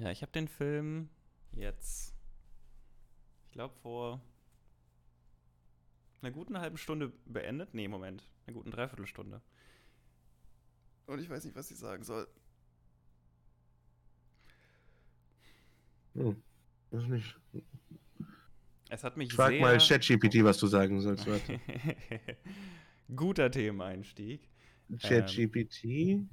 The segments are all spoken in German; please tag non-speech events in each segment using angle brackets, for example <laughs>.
Ja, ich habe den Film jetzt, ich glaube, vor einer guten halben Stunde beendet. Nee, Moment, einer guten Dreiviertelstunde. Und ich weiß nicht, was ich sagen soll. Hm, das nicht. Es hat mich Frag sehr... mal ChatGPT, was du sagen sollst. <laughs> Guter Themeneinstieg. ChatGPT?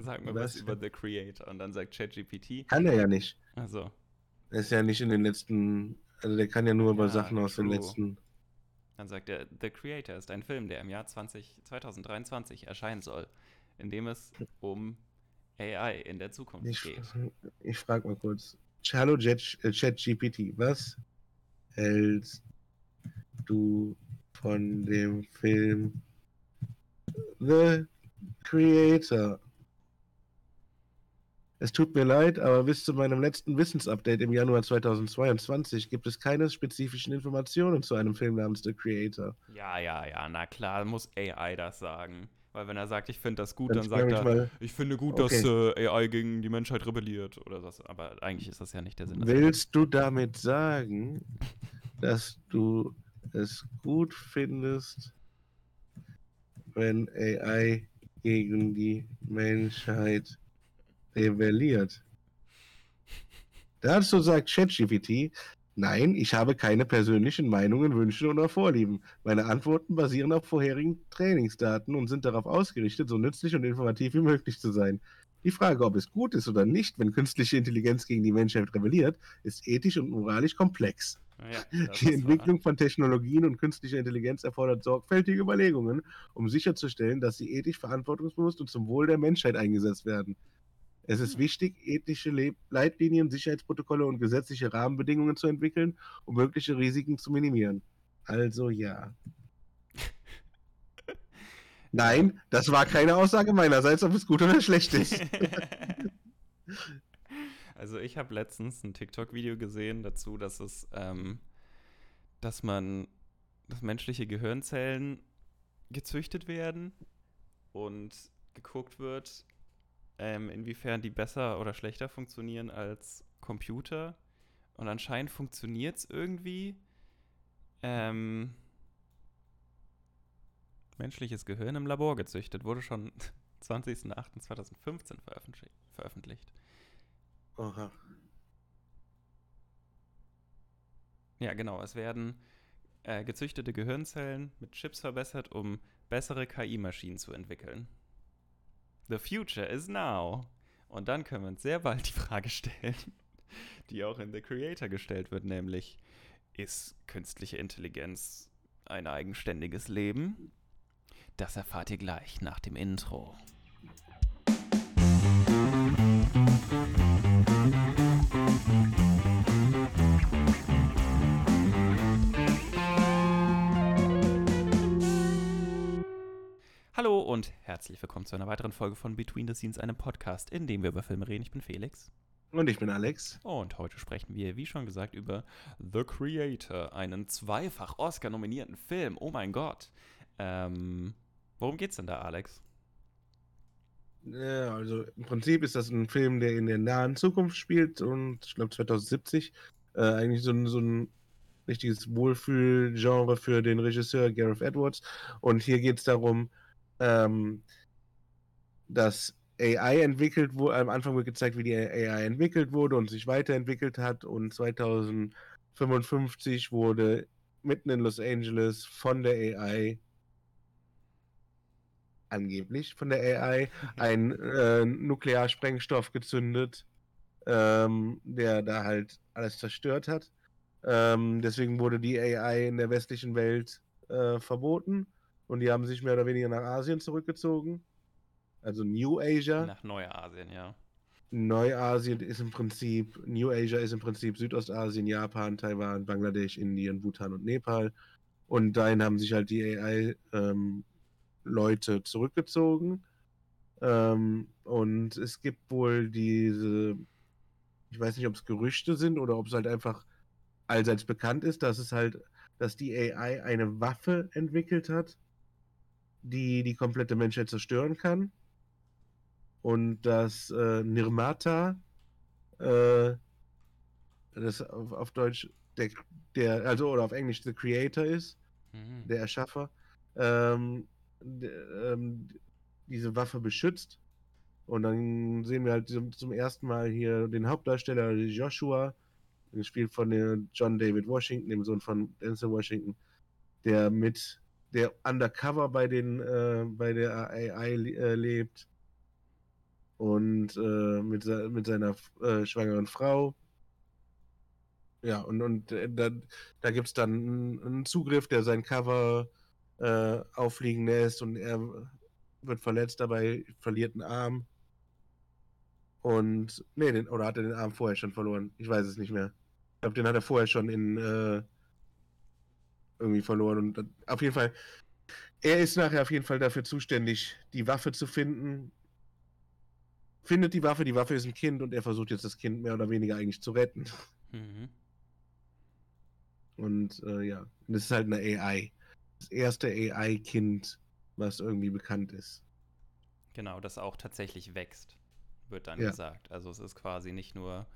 Sag mir Was was über The Creator. Und dann sagt ChatGPT. Kann er ja nicht. Also, Er ist ja nicht in den letzten. Also der kann ja nur über Ja, Sachen aus den true. letzten. dann sagt er, The Creator ist ein Film, der im Jahr 20, 2023 erscheinen soll, in dem es um AI in der Zukunft Ich, geht. ich frag mal kurz. Hallo äh, ChatGPT, was hältst du von dem Film The Creator? Es tut mir leid, aber bis zu meinem letzten Wissensupdate im Januar 2022 gibt es keine spezifischen Informationen zu einem Film namens The Creator. Ja, ja, ja, na klar, muss AI das sagen. Weil wenn er sagt, ich finde das gut, Dann dann sagt ich er, mal, ich finde gut, dass äh, AI gegen die Menschheit rebelliert oder das. Aber eigentlich ist das ja nicht der Sinn. Willst du damit sagen, dass du es gut findest, wenn AI gegen die Menschheit rebelliert? Dazu sagt ChatGPT, nein, ich habe keine persönlichen Meinungen, Wünsche oder Vorlieben. Meine Antworten basieren auf vorherigen Trainingsdaten und sind darauf ausgerichtet, so nützlich und informativ wie möglich zu sein. Die Frage, ob es gut ist oder nicht, wenn künstliche Intelligenz gegen die Menschheit rebelliert, ist ethisch und moralisch komplex. Ja, Die Entwicklung von Technologien und künstlicher Intelligenz erfordert sorgfältige Überlegungen, um sicherzustellen, dass sie ethisch verantwortungsbewusst und zum Wohl der Menschheit eingesetzt werden. Es ist wichtig, ethische Le Leitlinien, Sicherheitsprotokolle und gesetzliche Rahmenbedingungen zu entwickeln, um mögliche Risiken zu minimieren. Also ja. <laughs> Nein, das war keine Aussage meinerseits, ob es gut oder schlecht ist. <laughs> Also ich habe letztens ein TikTok-Video gesehen dazu, dass es, ähm, dass man, dass menschliche Gehirnzellen gezüchtet werden und geguckt wird, ähm, inwiefern die besser oder schlechter funktionieren als Computer. Und anscheinend funktioniert es irgendwie. Ähm, menschliches Gehirn im Labor gezüchtet, wurde schon <laughs> 20.08.2015 veröffentlicht. veröffentlicht. Oha. Ja, genau. Es werden äh, gezüchtete Gehirnzellen mit Chips verbessert, um bessere KI-Maschinen zu entwickeln. The future is now. Und dann können wir uns sehr bald die Frage stellen, <laughs> die auch in The Creator gestellt wird, nämlich, ist künstliche Intelligenz ein eigenständiges Leben? Das erfahrt ihr gleich nach dem Intro. Hallo und herzlich willkommen zu einer weiteren Folge von Between the Scenes, einem Podcast, in dem wir über Filme reden. Ich bin Felix. Und ich bin Alex. Und heute sprechen wir, wie schon gesagt, über The Creator, einen zweifach Oscar-nominierten Film. Oh mein Gott. Ähm, worum geht's denn da, Alex? Ja, also im Prinzip ist das ein Film, der in der nahen Zukunft spielt und ich glaube 2070 äh, eigentlich so ein, so ein richtiges Wohlfühlgenre für den Regisseur Gareth Edwards. Und hier geht es darum, ähm, dass AI entwickelt wurde. Am Anfang wird gezeigt, wie die AI entwickelt wurde und sich weiterentwickelt hat. Und 2055 wurde mitten in Los Angeles von der AI angeblich von der AI ein äh, Nuklearsprengstoff gezündet, ähm, der da halt alles zerstört hat. Ähm, deswegen wurde die AI in der westlichen Welt äh, verboten und die haben sich mehr oder weniger nach Asien zurückgezogen. Also New Asia. Nach Neuasien, ja. Neuasien ist im Prinzip, New Asia ist im Prinzip Südostasien, Japan, Taiwan, Bangladesch, Indien, Bhutan und Nepal. Und dahin haben sich halt die AI ähm, Leute zurückgezogen. Ähm, und es gibt wohl diese, ich weiß nicht, ob es Gerüchte sind oder ob es halt einfach allseits bekannt ist, dass es halt, dass die AI eine Waffe entwickelt hat, die die komplette Menschheit zerstören kann. und dass äh, Nirmata, äh, das auf, auf Deutsch der, der, also oder auf Englisch The Creator ist, Mhm. der Erschaffer, ähm, der, ähm, diese Waffe beschützt. Und dann sehen wir halt zum, zum ersten Mal hier den Hauptdarsteller Joshua, gespielt von John David Washington, dem Sohn von Denzel Washington, der mit der undercover bei den äh, bei der AI äh, lebt und äh, mit, mit seiner äh, schwangeren Frau. Ja, und, und äh, da, da gibt es dann einen, Zugriff, der sein Cover äh, auffliegen lässt und er wird verletzt dabei, verliert einen Arm. Und, nee, den, oder hat er den Arm vorher schon verloren? Ich weiß es nicht mehr. Ich glaube, den hat er vorher schon in irgendwie verloren. Und auf jeden Fall, er ist nachher auf jeden Fall dafür zuständig, die Waffe zu finden. Findet die Waffe, die Waffe ist ein Kind und er versucht jetzt das Kind mehr oder weniger eigentlich zu retten. Mhm. Und äh, ja, das ist halt eine AI. Das erste AI-Kind, was irgendwie bekannt ist. Genau, das auch tatsächlich wächst, wird dann Ja. gesagt. Also es ist quasi nicht nur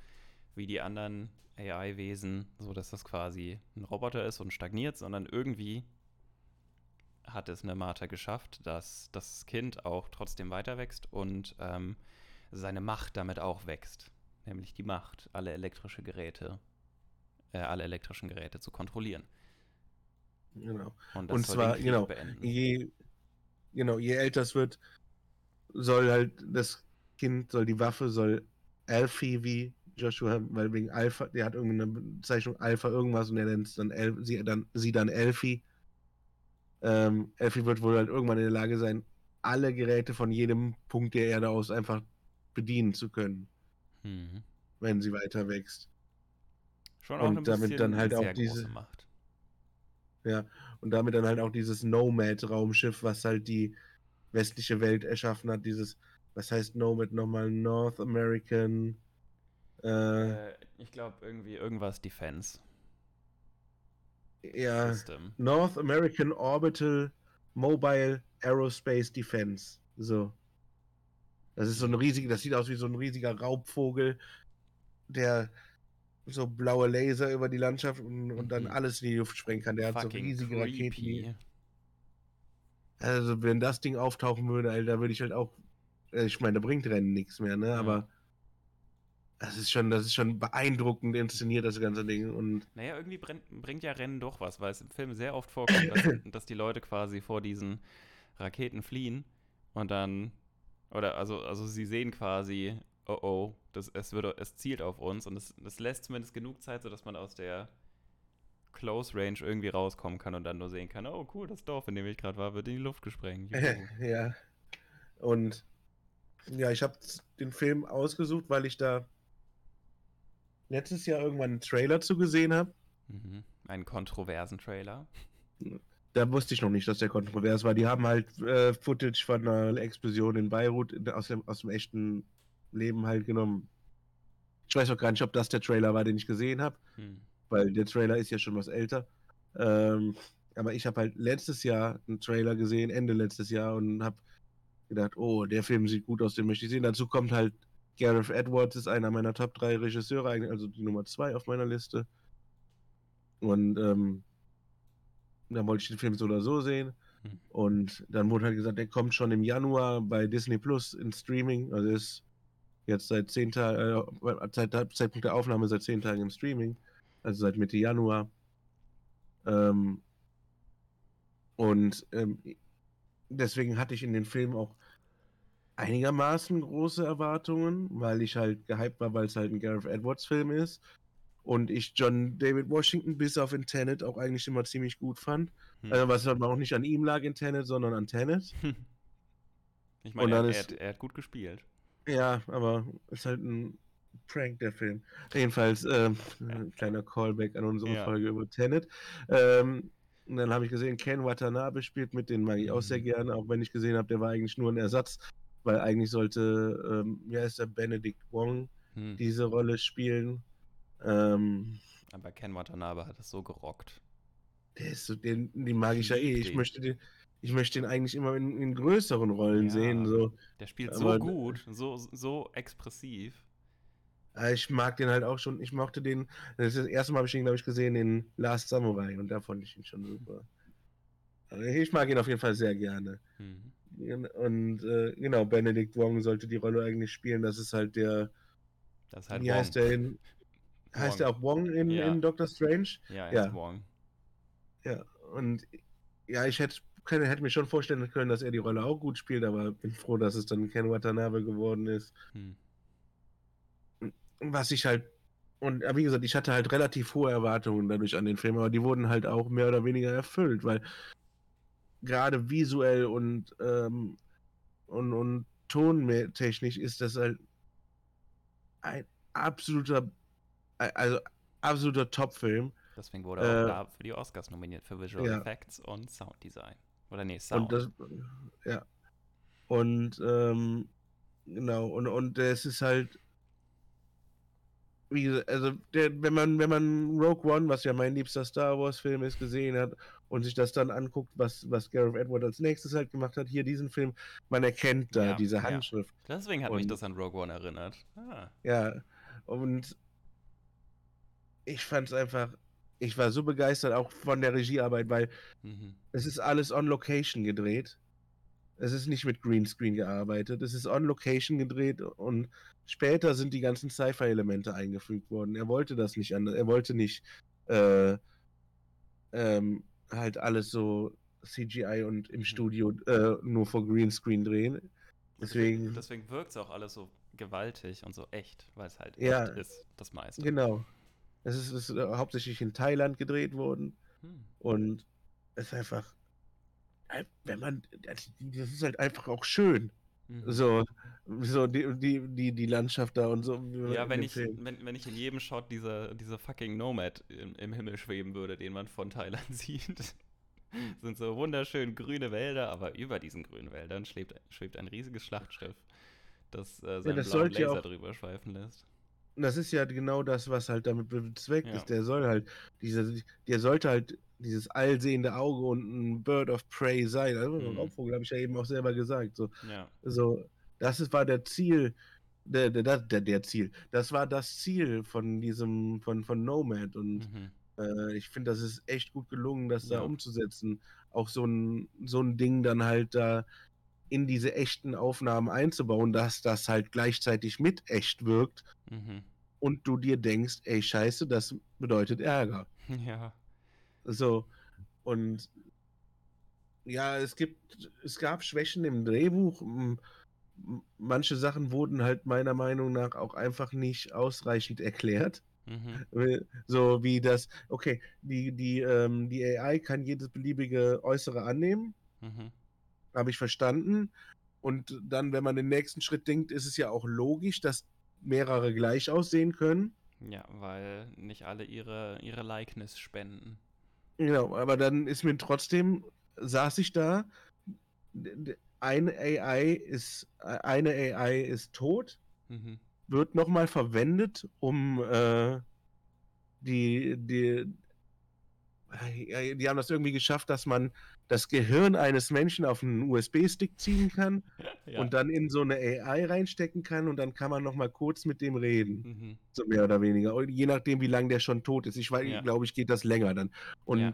wie die anderen AI-Wesen, so dass das quasi ein Roboter ist und stagniert, sondern irgendwie hat es eine Martha geschafft, dass das Kind auch trotzdem weiter wächst und ähm, seine Macht damit auch wächst. Nämlich die Macht, alle elektrische Geräte, äh, alle elektrischen Geräte zu kontrollieren. Genau. Und, Und zwar, genau, beenden. Je, genau, je älter es wird, soll halt das Kind, soll die Waffe, soll Alfie wie Joshua, weil wegen Alpha, der hat irgendeine Bezeichnung Alpha irgendwas und er nennt dann, El, sie, dann sie dann Elfie. Ähm, Elfie wird wohl halt irgendwann in der Lage sein, alle Geräte von jedem Punkt der Erde aus einfach bedienen zu können, Mhm. wenn sie weiter wächst. Schon auch und ein damit dann halt eine auch diese- Macht. Ja, und damit dann halt auch dieses Nomad-Raumschiff, was halt die westliche Welt erschaffen hat, dieses, was heißt Nomad nochmal? North American, äh, Äh, ich glaube irgendwie irgendwas Defense ja, System. North American Orbital Mobile Aerospace Defense. So. Das ist so ein riesiger, das sieht aus wie so ein riesiger Raubvogel, der so blaue Laser über die Landschaft und, und dann Mhm. alles in die Luft sprengen kann. Der hat so riesige Raketen. Creepy. Also, wenn das Ding auftauchen würde, Alter, würde ich halt auch. äh, Ich meine, da bringt Rennen nichts mehr, ne? Ja. Aber das ist schon, das ist schon beeindruckend inszeniert, das ganze Ding. Und Naja, irgendwie brennt, bringt ja Rennen doch was, weil es im Film sehr oft vorkommt, dass, <coughs> dass die Leute quasi vor diesen Raketen fliehen und dann, oder also, also sie sehen quasi, oh oh, das, es, wird, es zielt auf uns und es, das lässt zumindest genug Zeit, sodass man aus der Close Range irgendwie rauskommen kann und dann nur sehen kann, oh cool, das Dorf, in dem ich gerade war, wird in die Luft gesprengt. <laughs> Ja. Und ja, ich habe den Film ausgesucht, weil ich da letztes Jahr irgendwann einen Trailer zu gesehen habe. mhm. Einen kontroversen Trailer. Da wusste ich noch nicht, dass der kontrovers war. Die haben halt äh, Footage von einer Explosion in Beirut in, aus, dem, aus dem echten Leben halt genommen. Ich weiß auch gar nicht, ob das der Trailer war, den ich gesehen habe. Hm. weil der Trailer ist ja schon was älter. Ähm, aber ich habe halt letztes Jahr einen Trailer gesehen, Ende letztes Jahr, und habe gedacht, oh, der Film sieht gut aus, den möchte ich sehen. Dazu kommt halt Gareth Edwards, ist einer meiner Top 3 Regisseure, also die Nummer 2 auf meiner Liste. Und ähm, dann wollte ich den Film so oder so sehen. Hm. Und dann wurde halt gesagt, der kommt schon im Januar bei Disney Plus in Streaming. Also ist jetzt seit zehn Tagen, äh, seit Zeitpunkt der Aufnahme seit zehn Tagen im Streaming. Also seit Mitte Januar. Ähm, und ähm, deswegen hatte ich in den Film auch einigermaßen große Erwartungen, weil ich halt gehypt war, weil es halt ein Gareth Edwards Film ist. Und ich John David Washington bis auf in Tenet auch eigentlich immer ziemlich gut fand. Hm. Also, was aber auch nicht an ihm lag in Tenet, sondern an Tenet. <laughs> Ich meine, er, er, ist- hat- er hat gut gespielt. Ja, aber ist halt ein Prank, der Film. Jedenfalls, ähm, ein kleiner Callback an unsere Ja. Folge über Tenet. Ähm, und dann habe ich gesehen, Ken Watanabe spielt mit, den mag ich auch sehr Mhm. gerne, auch wenn ich gesehen habe, der war eigentlich nur ein Ersatz, weil eigentlich sollte, ähm, wie heißt der, Benedict Wong Hm. diese Rolle spielen. Ähm, Aber Ken Watanabe hat es so gerockt. der ist so, den, den mag ich ja eh. Ich möchte den, ich möchte ihn eigentlich immer in, in größeren Rollen Ja. sehen. So. Der spielt Aber- so gut, so, so expressiv. Ich mag den halt auch schon. Ich mochte den. Das, ist das erste Mal habe ich ihn, glaube ich, gesehen in Last Samurai und da fand ich ihn schon super. Ich mag ihn auf jeden Fall sehr gerne. Mhm. Und äh, genau, Benedict Wong sollte die Rolle eigentlich spielen. Das ist halt der. Das ist halt wie Wong. heißt der in. Heißt der auch Wong in, Ja. in Doctor Strange? Ja, er Ja. ist Wong. Ja. Und ja, ich hätte, können, hätte mir schon vorstellen können, dass er die Rolle auch gut spielt, aber bin froh, dass es dann Ken Watanabe geworden ist. Hm. was ich halt und wie gesagt, ich hatte halt relativ hohe Erwartungen dadurch an den Film, aber die wurden halt auch mehr oder weniger erfüllt, weil gerade visuell und ähm, und, und tontechnisch ist das halt ein absoluter also absoluter Top-Film Deswegen wurde er auch Äh, da für die Oscars nominiert für Visual ja. Effects und Sound Design. Oder nee, Sound. und das ja und ähm, genau und und es ist halt wie gesagt, also der, wenn man wenn man Rogue One, was ja mein liebster Star Wars Film ist, gesehen hat und sich das dann anguckt, was was Gareth Edward als nächstes halt gemacht hat, hier diesen Film, man erkennt da Ja, diese ja. Handschrift. Deswegen hat mich und- das an Rogue One erinnert. Ah. Ja, und ich fand es einfach, ich war so begeistert auch von der Regiearbeit, weil Mhm. es ist alles on Location gedreht. Es ist nicht mit Greenscreen gearbeitet. Es ist on Location gedreht und später sind die ganzen Sci-Fi-Elemente eingefügt worden. Er wollte das nicht anders. Er wollte nicht äh, ähm, halt alles so CGI und im Mhm. Studio äh, nur vor Greenscreen drehen. Deswegen, Deswegen wirkt es auch alles so gewaltig und so echt, weil es halt Ja. echt ist, das meiste. genau. Es ist, ist äh, hauptsächlich in Thailand gedreht worden. Hm. Und es ist einfach, äh, wenn man, das das ist halt einfach auch schön. Mhm. So, so die, die, die, die Landschaft da und so. Ja, wenn ich, Film. wenn, wenn ich in jedem Shot dieser, dieser fucking Nomad im, im Himmel schweben würde, den man von Thailand <laughs> sieht, sind so wunderschön grüne Wälder, aber über diesen grünen Wäldern schwebt, schwebt ein riesiges Schlachtschiff, das äh, seinen das blauen ja Laser auch- drüber schweifen lässt. Und das ist ja genau das, was halt damit bezweckt Ja. ist. Der soll halt, diese, der sollte halt dieses allsehende Auge und ein Bird of Prey sein. Also, Mhm. Raubvogel habe ich ja eben auch selber gesagt. So, Ja. so das ist, war der Ziel, der, der, der, der, Ziel. Das war das Ziel von diesem, von, von Nomad und Mhm. Äh, ich finde, das ist echt gut gelungen, das da Ja. umzusetzen. Auch so ein, so ein Ding dann halt da in diese echten Aufnahmen einzubauen, dass das halt gleichzeitig mit echt wirkt Mhm. und du dir denkst, ey, scheiße, das bedeutet Ärger. <laughs> Ja. So, und ja, es gibt, es gab Schwächen im Drehbuch. Manche Sachen wurden halt meiner Meinung nach auch einfach nicht ausreichend erklärt. Mhm. So wie das, okay, die, die, ähm, die AI kann jedes beliebige Äußere annehmen, Mhm. habe ich verstanden. Und dann, wenn man den nächsten Schritt denkt, ist es ja auch logisch, dass mehrere gleich aussehen können. Ja, weil nicht alle ihre, ihre Likeness spenden. Genau, aber dann ist mir trotzdem, saß ich da, eine AI ist, eine AI ist tot, Mhm. wird nochmal verwendet, um äh, die, die, die haben das irgendwie geschafft, dass man das Gehirn eines Menschen auf einen USB-Stick ziehen kann <laughs> Ja. und dann in so eine AI reinstecken kann und dann kann man nochmal kurz mit dem reden, mhm. so mehr oder weniger. Und je nachdem, wie lange der schon tot ist. Ich weiß, Ja. glaube ich, geht das länger dann. Und Ja.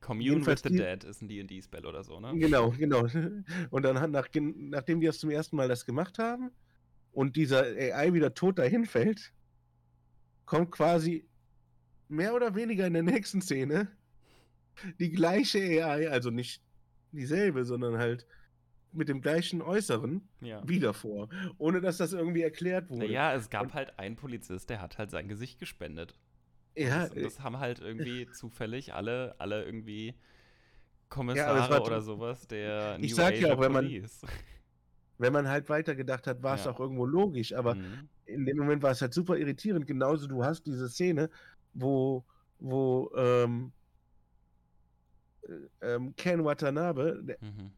Commune with the Dead ist ein D&D-Spell oder so, ne? Genau, genau. <laughs> Und dann hat nach, nachdem die das zum ersten Mal das gemacht haben und dieser AI wieder tot dahin fällt, kommt quasi mehr oder weniger in der nächsten Szene die gleiche AI, also nicht dieselbe, sondern halt mit dem gleichen Äußeren Ja. wieder vor, ohne dass das irgendwie erklärt wurde. Naja, es gab Und- halt einen Polizist, der hat halt sein Gesicht gespendet. ja, Das, und das haben halt irgendwie <laughs> zufällig alle, alle irgendwie Ja, Kommissare war- oder sowas der Ich sag ja Asia auch, wenn man- Police. <laughs> wenn man halt weitergedacht hat, war es Ja. auch irgendwo logisch, aber Mhm. in dem Moment war es halt super irritierend. Genauso, du hast diese Szene, wo, wo ähm, äh, ähm, Ken Watanabe der Mhm.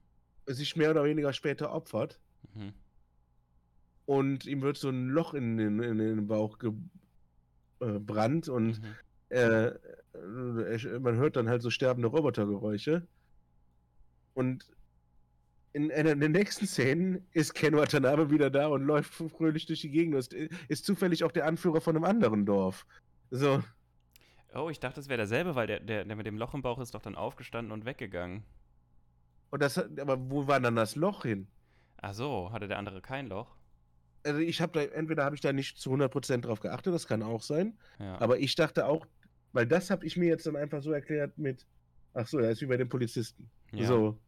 sich mehr oder weniger später opfert Mhm. und ihm wird so ein Loch in den, in den Bauch gebrannt und Mhm. äh, äh, man hört dann halt so sterbende Robotergeräusche. Und in einer der nächsten Szenen ist Ken Watanabe wieder da und läuft fröhlich durch die Gegend. Ist, ist zufällig auch der Anführer von einem anderen Dorf. So. Oh, ich dachte, es wäre derselbe, weil der, der, der mit dem Loch im Bauch ist doch dann aufgestanden und weggegangen. Und das, aber wo war dann das Loch hin? Ach so, hatte der andere kein Loch? Also ich habe da, entweder habe ich da nicht zu 100% drauf geachtet, das kann auch sein. Ja. Aber ich dachte auch, weil das habe ich mir jetzt dann einfach so erklärt mit, ach so, das ist wie bei den Polizisten. Ja. So.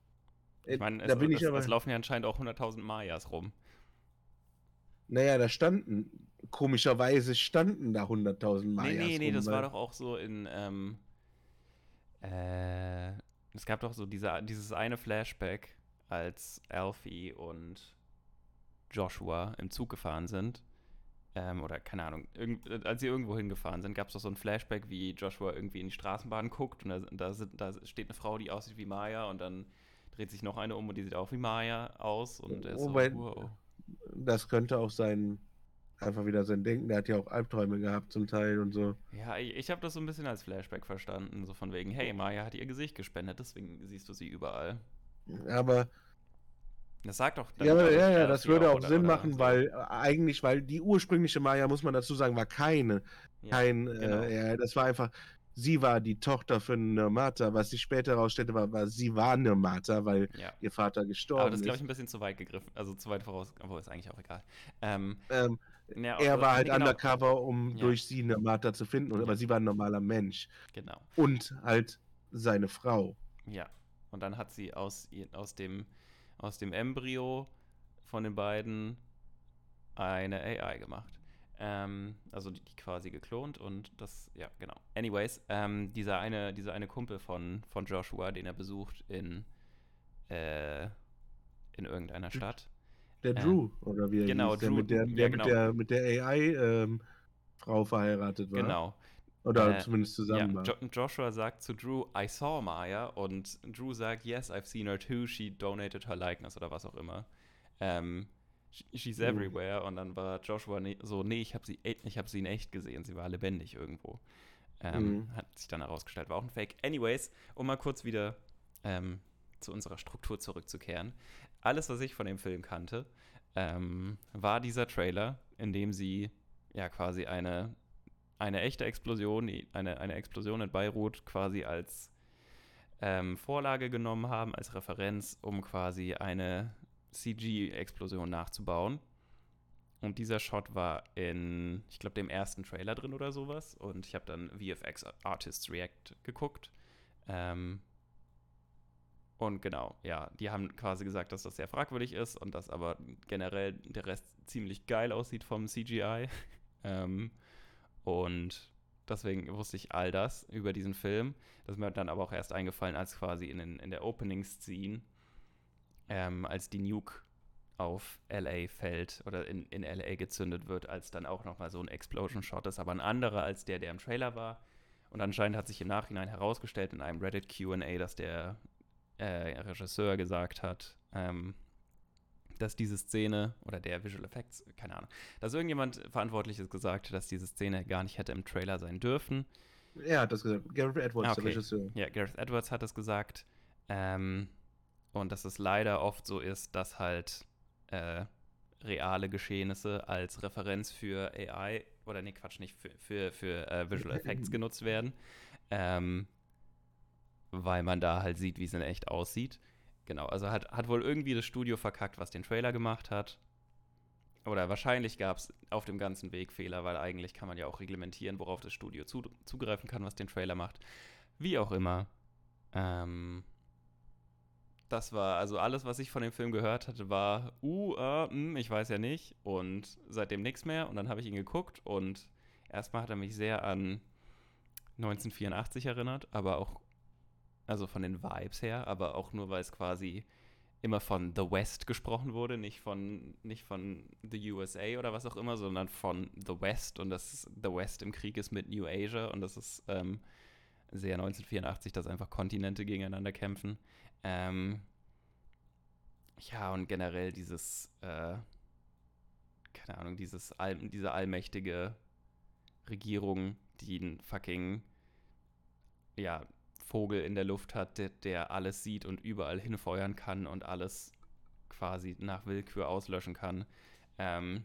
ich meine, da es, bin es, ich aber, es laufen ja anscheinend auch 100.000 Mayas rum. Naja, da standen, komischerweise standen da 100.000 Mayas nee, nee, nee, rum, das war doch auch so in, ähm, äh, es gab doch so diese, dieses eine Flashback, als Alfie und Joshua im Zug gefahren sind. Ähm, oder keine Ahnung, irgend, als sie irgendwo hingefahren sind, gab es doch so ein Flashback, wie Joshua irgendwie in die Straßenbahn guckt und da, da, sind, da steht eine Frau, die aussieht wie Maya und dann dreht sich noch eine um und die sieht auch wie Maya aus und er ist so, Wobei- wow. Das könnte auch sein, einfach wieder sein Denken. Der hat ja auch Albträume gehabt zum Teil und so. Ja, ich, ich habe das so ein bisschen als Flashback verstanden, so von wegen, hey, Maya hat ihr Gesicht gespendet, deswegen siehst du sie überall. Aber Das sagt doch ja, ja, ja, Alfie das würde auch oder- Sinn machen, so. weil äh, eigentlich, weil die ursprüngliche Maya, muss man dazu sagen, war keine. Ja, kein, genau. äh, ja, das war einfach, sie war die Tochter von Nirmata. Was sich später herausstellte, war, war, sie war Nirmata, weil ja. ihr Vater gestorben Aber das ist, glaube ich, ist. ein bisschen zu weit gegriffen. Also zu weit voraus, aber ist eigentlich auch egal. Ähm, Ähm, ja, er aber- war halt nee, genau, undercover, um Ja. durch sie Nirmata zu finden, aber sie war ein normaler Mensch. Genau, Und halt seine Frau. ja. Und dann hat sie aus, aus, dem, aus dem Embryo von den beiden eine AI gemacht. Ähm, also die, die quasi geklont und das, ja, genau. Anyways, ähm, dieser, eine, dieser eine Kumpel von, von Joshua, den er besucht in, äh, in irgendeiner Stadt. Der Äh, Drew, oder wie er genau, hieß, der Drew, mit der, ja, der, genau. mit der, mit der AI-Frau verheiratet war. Genau. Oder Äh, zumindest zusammen Ja, war. jo Joshua sagt zu Drew, I saw Maya und Drew sagt, yes, I've seen her too, she donated her likeness oder was auch immer. Ähm, she's Mhm. everywhere und dann war Joshua ne so, nee, ich habe sie, e- ich hab sie in echt gesehen, sie war lebendig irgendwo. Ähm, Mhm. Hat sich dann herausgestellt, war auch ein Fake. Anyways, um mal kurz wieder ähm, zu unserer Struktur zurückzukehren. Alles, was ich von dem Film kannte, ähm, war dieser Trailer, in dem sie ja quasi eine, eine echte Explosion, eine, eine Explosion in Beirut quasi als ähm, Vorlage genommen haben, als Referenz, um quasi eine CG-Explosion nachzubauen. Und dieser Shot war in, ich glaube, dem ersten Trailer drin oder sowas. Und ich habe dann VFX Artists React geguckt. Ähm, und genau, ja, die haben quasi gesagt, dass das sehr fragwürdig ist und dass aber generell der Rest ziemlich geil aussieht vom CGI. <laughs> ähm, und deswegen wusste ich all das über diesen Film. Das ist mir dann aber auch erst eingefallen, als quasi in, den, in der Opening-Scene, ähm, als die Nuke auf LA fällt oder in, in LA gezündet wird, als dann auch nochmal so ein Explosion-Shot ist, aber ein anderer als der, der im Trailer war. Und anscheinend hat sich im Nachhinein herausgestellt in einem Reddit QA, dass der äh, Regisseur gesagt hat, ähm, dass diese Szene oder der Visual Effects, keine Ahnung, dass irgendjemand Verantwortliches gesagt hat, dass diese Szene gar nicht hätte im Trailer sein dürfen. Er hat das gesagt. Gareth Edwards, Ah, der okay. Regisseur. Ja, Gareth Edwards hat es gesagt. Ähm, und dass es leider oft so ist, dass halt äh, reale Geschehnisse als Referenz für AI oder nee, Quatsch, nicht für, für, für äh, Visual Effects <laughs> genutzt werden. Ähm, weil man da halt sieht, wie es in echt aussieht. Genau, also hat, hat wohl irgendwie das Studio verkackt, was den Trailer gemacht hat. Oder wahrscheinlich gab es auf dem ganzen Weg Fehler, weil eigentlich kann man ja auch reglementieren, worauf das Studio zu, zugreifen kann, was den Trailer macht. Wie auch immer. Ähm, das war, also alles, was ich von dem Film gehört hatte, war, uh, äh, hm, ich weiß ja nicht. Und seitdem nichts mehr. Und dann habe ich ihn geguckt und erstmal hat er mich sehr an 1984 erinnert, aber auch, also von den Vibes her, aber auch nur, weil es quasi immer von The West gesprochen wurde, nicht von, nicht von The USA oder was auch immer, sondern von The West und das The West im Krieg ist mit New Asia und das ist ähm, sehr 1984, dass einfach Kontinente gegeneinander kämpfen. Ähm, ja, und generell dieses, äh, keine Ahnung, dieses all, diese allmächtige Regierung, die einen fucking, ja, Vogel in der Luft hat, der, der alles sieht und überall hinfeuern kann und alles quasi nach Willkür auslöschen kann. Ähm,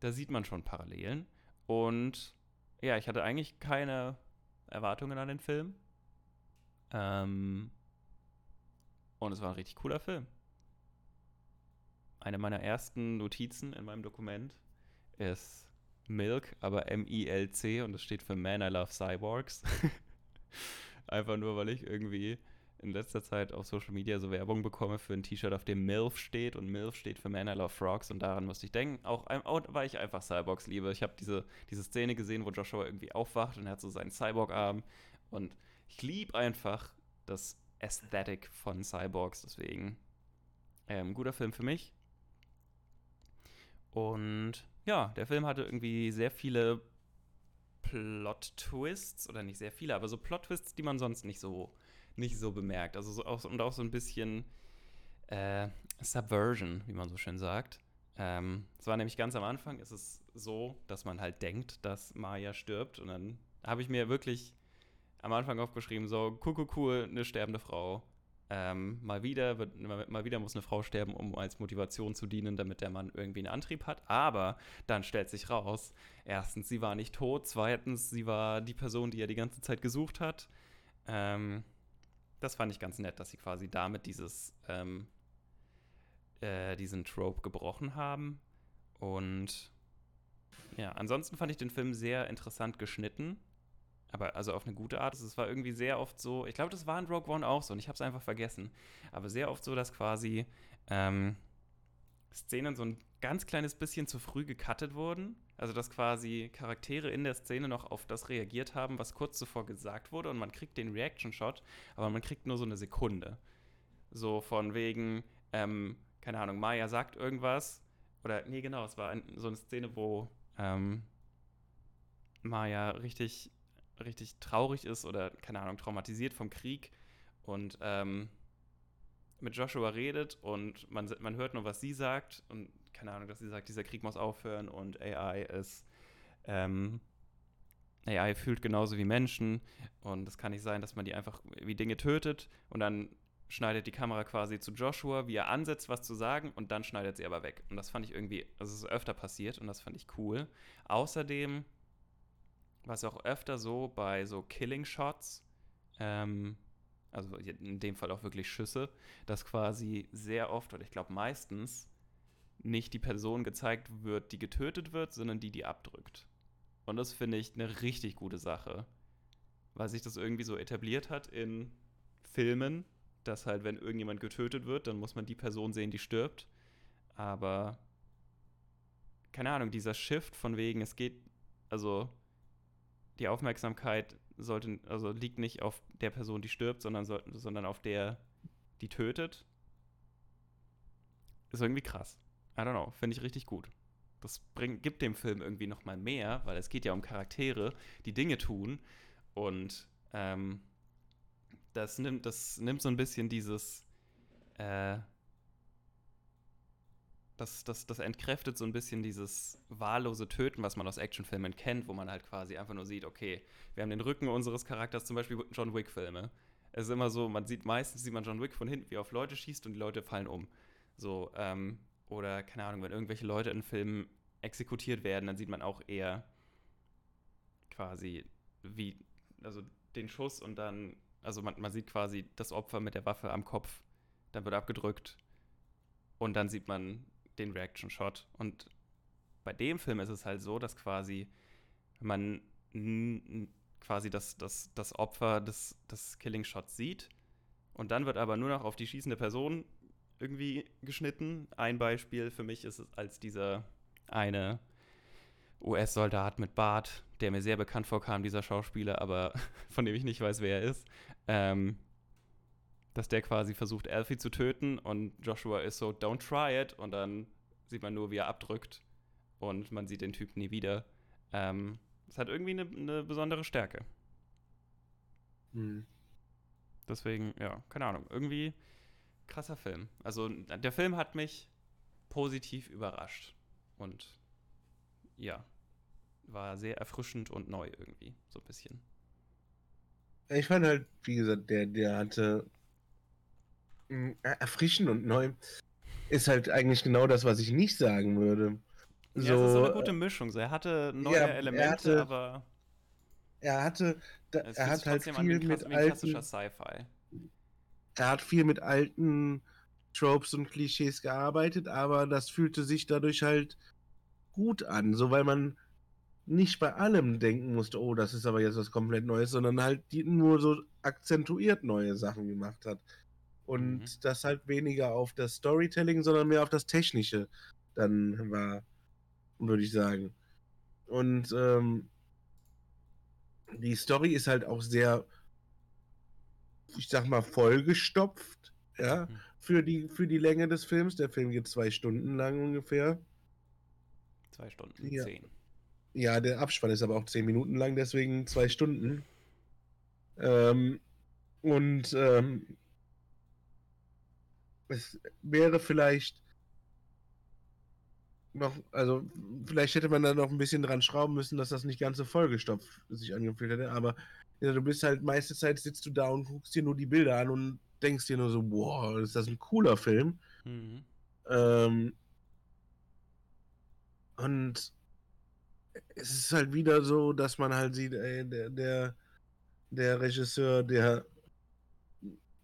da sieht man schon Parallelen. Und ja, ich hatte eigentlich keine Erwartungen an den Film. Ähm, und es war ein richtig cooler Film. Eine meiner ersten Notizen in meinem Dokument ist Milk, aber M-I-L-C und das steht für Man I Love Cyborgs. <laughs> Einfach nur, weil ich irgendwie in letzter Zeit auf Social Media so Werbung bekomme für ein T-Shirt, auf dem MILF steht und MILF steht für Man I Love Frogs und daran musste ich denken, auch, weil ich einfach Cyborgs liebe. Ich habe diese, diese Szene gesehen, wo Joshua irgendwie aufwacht und er hat so seinen Cyborg-Arm und ich liebe einfach das Aesthetic von Cyborgs, deswegen ähm, guter Film für mich. Und ja, der Film hatte irgendwie sehr viele Plot-Twists, oder nicht sehr viele, aber so Plot-Twists, die man sonst nicht so, nicht so bemerkt. Also so auch, und auch so ein bisschen äh, Subversion, wie man so schön sagt. Ähm, es war nämlich ganz am Anfang, ist es so, dass man halt denkt, dass Maya stirbt. Und dann habe ich mir wirklich am Anfang aufgeschrieben, so, cool, cool, cool, eine sterbende Frau. Ähm, mal wieder wird, mal wieder muss eine Frau sterben, um als Motivation zu dienen, damit der Mann irgendwie einen Antrieb hat. Aber dann stellt sich raus, erstens, sie war nicht tot, zweitens, sie war die Person, die er die ganze Zeit gesucht hat. Ähm, das fand ich ganz nett, dass sie quasi damit dieses, ähm, äh, diesen Trope gebrochen haben. Und ja, ansonsten fand ich den Film sehr interessant geschnitten aber also auf eine gute Art. Es war irgendwie sehr oft so, ich glaube, das war in Rogue One auch so und ich habe es einfach vergessen. Aber sehr oft so, dass quasi ähm, Szenen so ein ganz kleines bisschen zu früh gecuttet wurden. Also dass quasi Charaktere in der Szene noch auf das reagiert haben, was kurz zuvor gesagt wurde und man kriegt den Reaction-Shot, aber man kriegt nur so eine Sekunde. So von wegen, ähm, keine Ahnung, Maya sagt irgendwas oder, nee, genau, es war ein, so eine Szene, wo ähm, Maya richtig richtig traurig ist oder, keine Ahnung, traumatisiert vom Krieg und ähm, mit Joshua redet und man, man hört nur, was sie sagt und keine Ahnung, dass sie sagt, dieser Krieg muss aufhören und AI ist, ähm, AI fühlt genauso wie Menschen und es kann nicht sein, dass man die einfach wie Dinge tötet und dann schneidet die Kamera quasi zu Joshua, wie er ansetzt, was zu sagen und dann schneidet sie aber weg. Und das fand ich irgendwie, also es ist öfter passiert und das fand ich cool. Außerdem was auch öfter so bei so Killing Shots, ähm, also in dem Fall auch wirklich Schüsse, dass quasi sehr oft oder ich glaube meistens nicht die Person gezeigt wird, die getötet wird, sondern die, die abdrückt. Und das finde ich eine richtig gute Sache, weil sich das irgendwie so etabliert hat in Filmen, dass halt, wenn irgendjemand getötet wird, dann muss man die Person sehen, die stirbt. Aber keine Ahnung, dieser Shift von wegen, es geht, also die Aufmerksamkeit sollte, also liegt nicht auf der Person, die stirbt, sondern, so, sondern auf der, die tötet. Ist irgendwie krass. I don't know, finde ich richtig gut. Das bringt, gibt dem Film irgendwie nochmal mehr, weil es geht ja um Charaktere, die Dinge tun. Und ähm, das, nimmt, das nimmt so ein bisschen dieses, äh, das, das, das entkräftet so ein bisschen dieses wahllose Töten, was man aus Actionfilmen kennt, wo man halt quasi einfach nur sieht, okay, wir haben den Rücken unseres Charakters, zum Beispiel John Wick-Filme. Es ist immer so, man sieht meistens sieht man John Wick von hinten, wie er auf Leute schießt und die Leute fallen um. So, ähm, oder keine Ahnung, wenn irgendwelche Leute in Filmen exekutiert werden, dann sieht man auch eher quasi wie, also den Schuss und dann, also man, man sieht quasi das Opfer mit der Waffe am Kopf, dann wird abgedrückt und dann sieht man den Reaction Shot. Und bei dem Film ist es halt so, dass quasi man quasi das, das, das Opfer des, des Killing Shots sieht. Und dann wird aber nur noch auf die schießende Person irgendwie geschnitten. Ein Beispiel für mich ist es als dieser eine US-Soldat mit Bart, der mir sehr bekannt vorkam, dieser Schauspieler, aber <laughs> von dem ich nicht weiß, wer er ist. Ähm, dass der quasi versucht, Alfie zu töten und Joshua ist so, don't try it. Und dann sieht man nur, wie er abdrückt und man sieht den Typ nie wieder. Ähm, das hat irgendwie eine, eine besondere Stärke. Mhm. Deswegen, ja, keine Ahnung, irgendwie krasser Film. Also der Film hat mich positiv überrascht und ja, war sehr erfrischend und neu irgendwie, so ein bisschen. Ich fand halt, wie gesagt, der, der hatte erfrischend und neu ist halt eigentlich genau das, was ich nicht sagen würde. So, ja, es ist so eine gute Mischung. er hatte neue ja, Elemente, hatte, aber. Er hatte. Da, er hat halt viel mit alten. Sci-Fi. Er hat viel mit alten Tropes und Klischees gearbeitet, aber das fühlte sich dadurch halt gut an, so weil man nicht bei allem denken musste, oh, das ist aber jetzt was komplett Neues, sondern halt die nur so akzentuiert neue Sachen gemacht hat. Und mhm. das halt weniger auf das Storytelling, sondern mehr auf das Technische dann war, würde ich sagen. Und ähm, die Story ist halt auch sehr, ich sag mal, vollgestopft, ja, mhm. für, die, für die Länge des Films. Der Film geht zwei Stunden lang ungefähr. Zwei Stunden, ja. zehn. Ja, der Abspann ist aber auch zehn Minuten lang, deswegen zwei Stunden. Ähm, und ähm, es wäre vielleicht noch, also vielleicht hätte man da noch ein bisschen dran schrauben müssen, dass das nicht ganz so vollgestopft sich angefühlt hätte, aber ja, du bist halt meiste Zeit sitzt du da und guckst dir nur die Bilder an und denkst dir nur so, boah, ist das ein cooler Film. Mhm. Ähm, und es ist halt wieder so, dass man halt sieht, ey, der, der, der Regisseur, der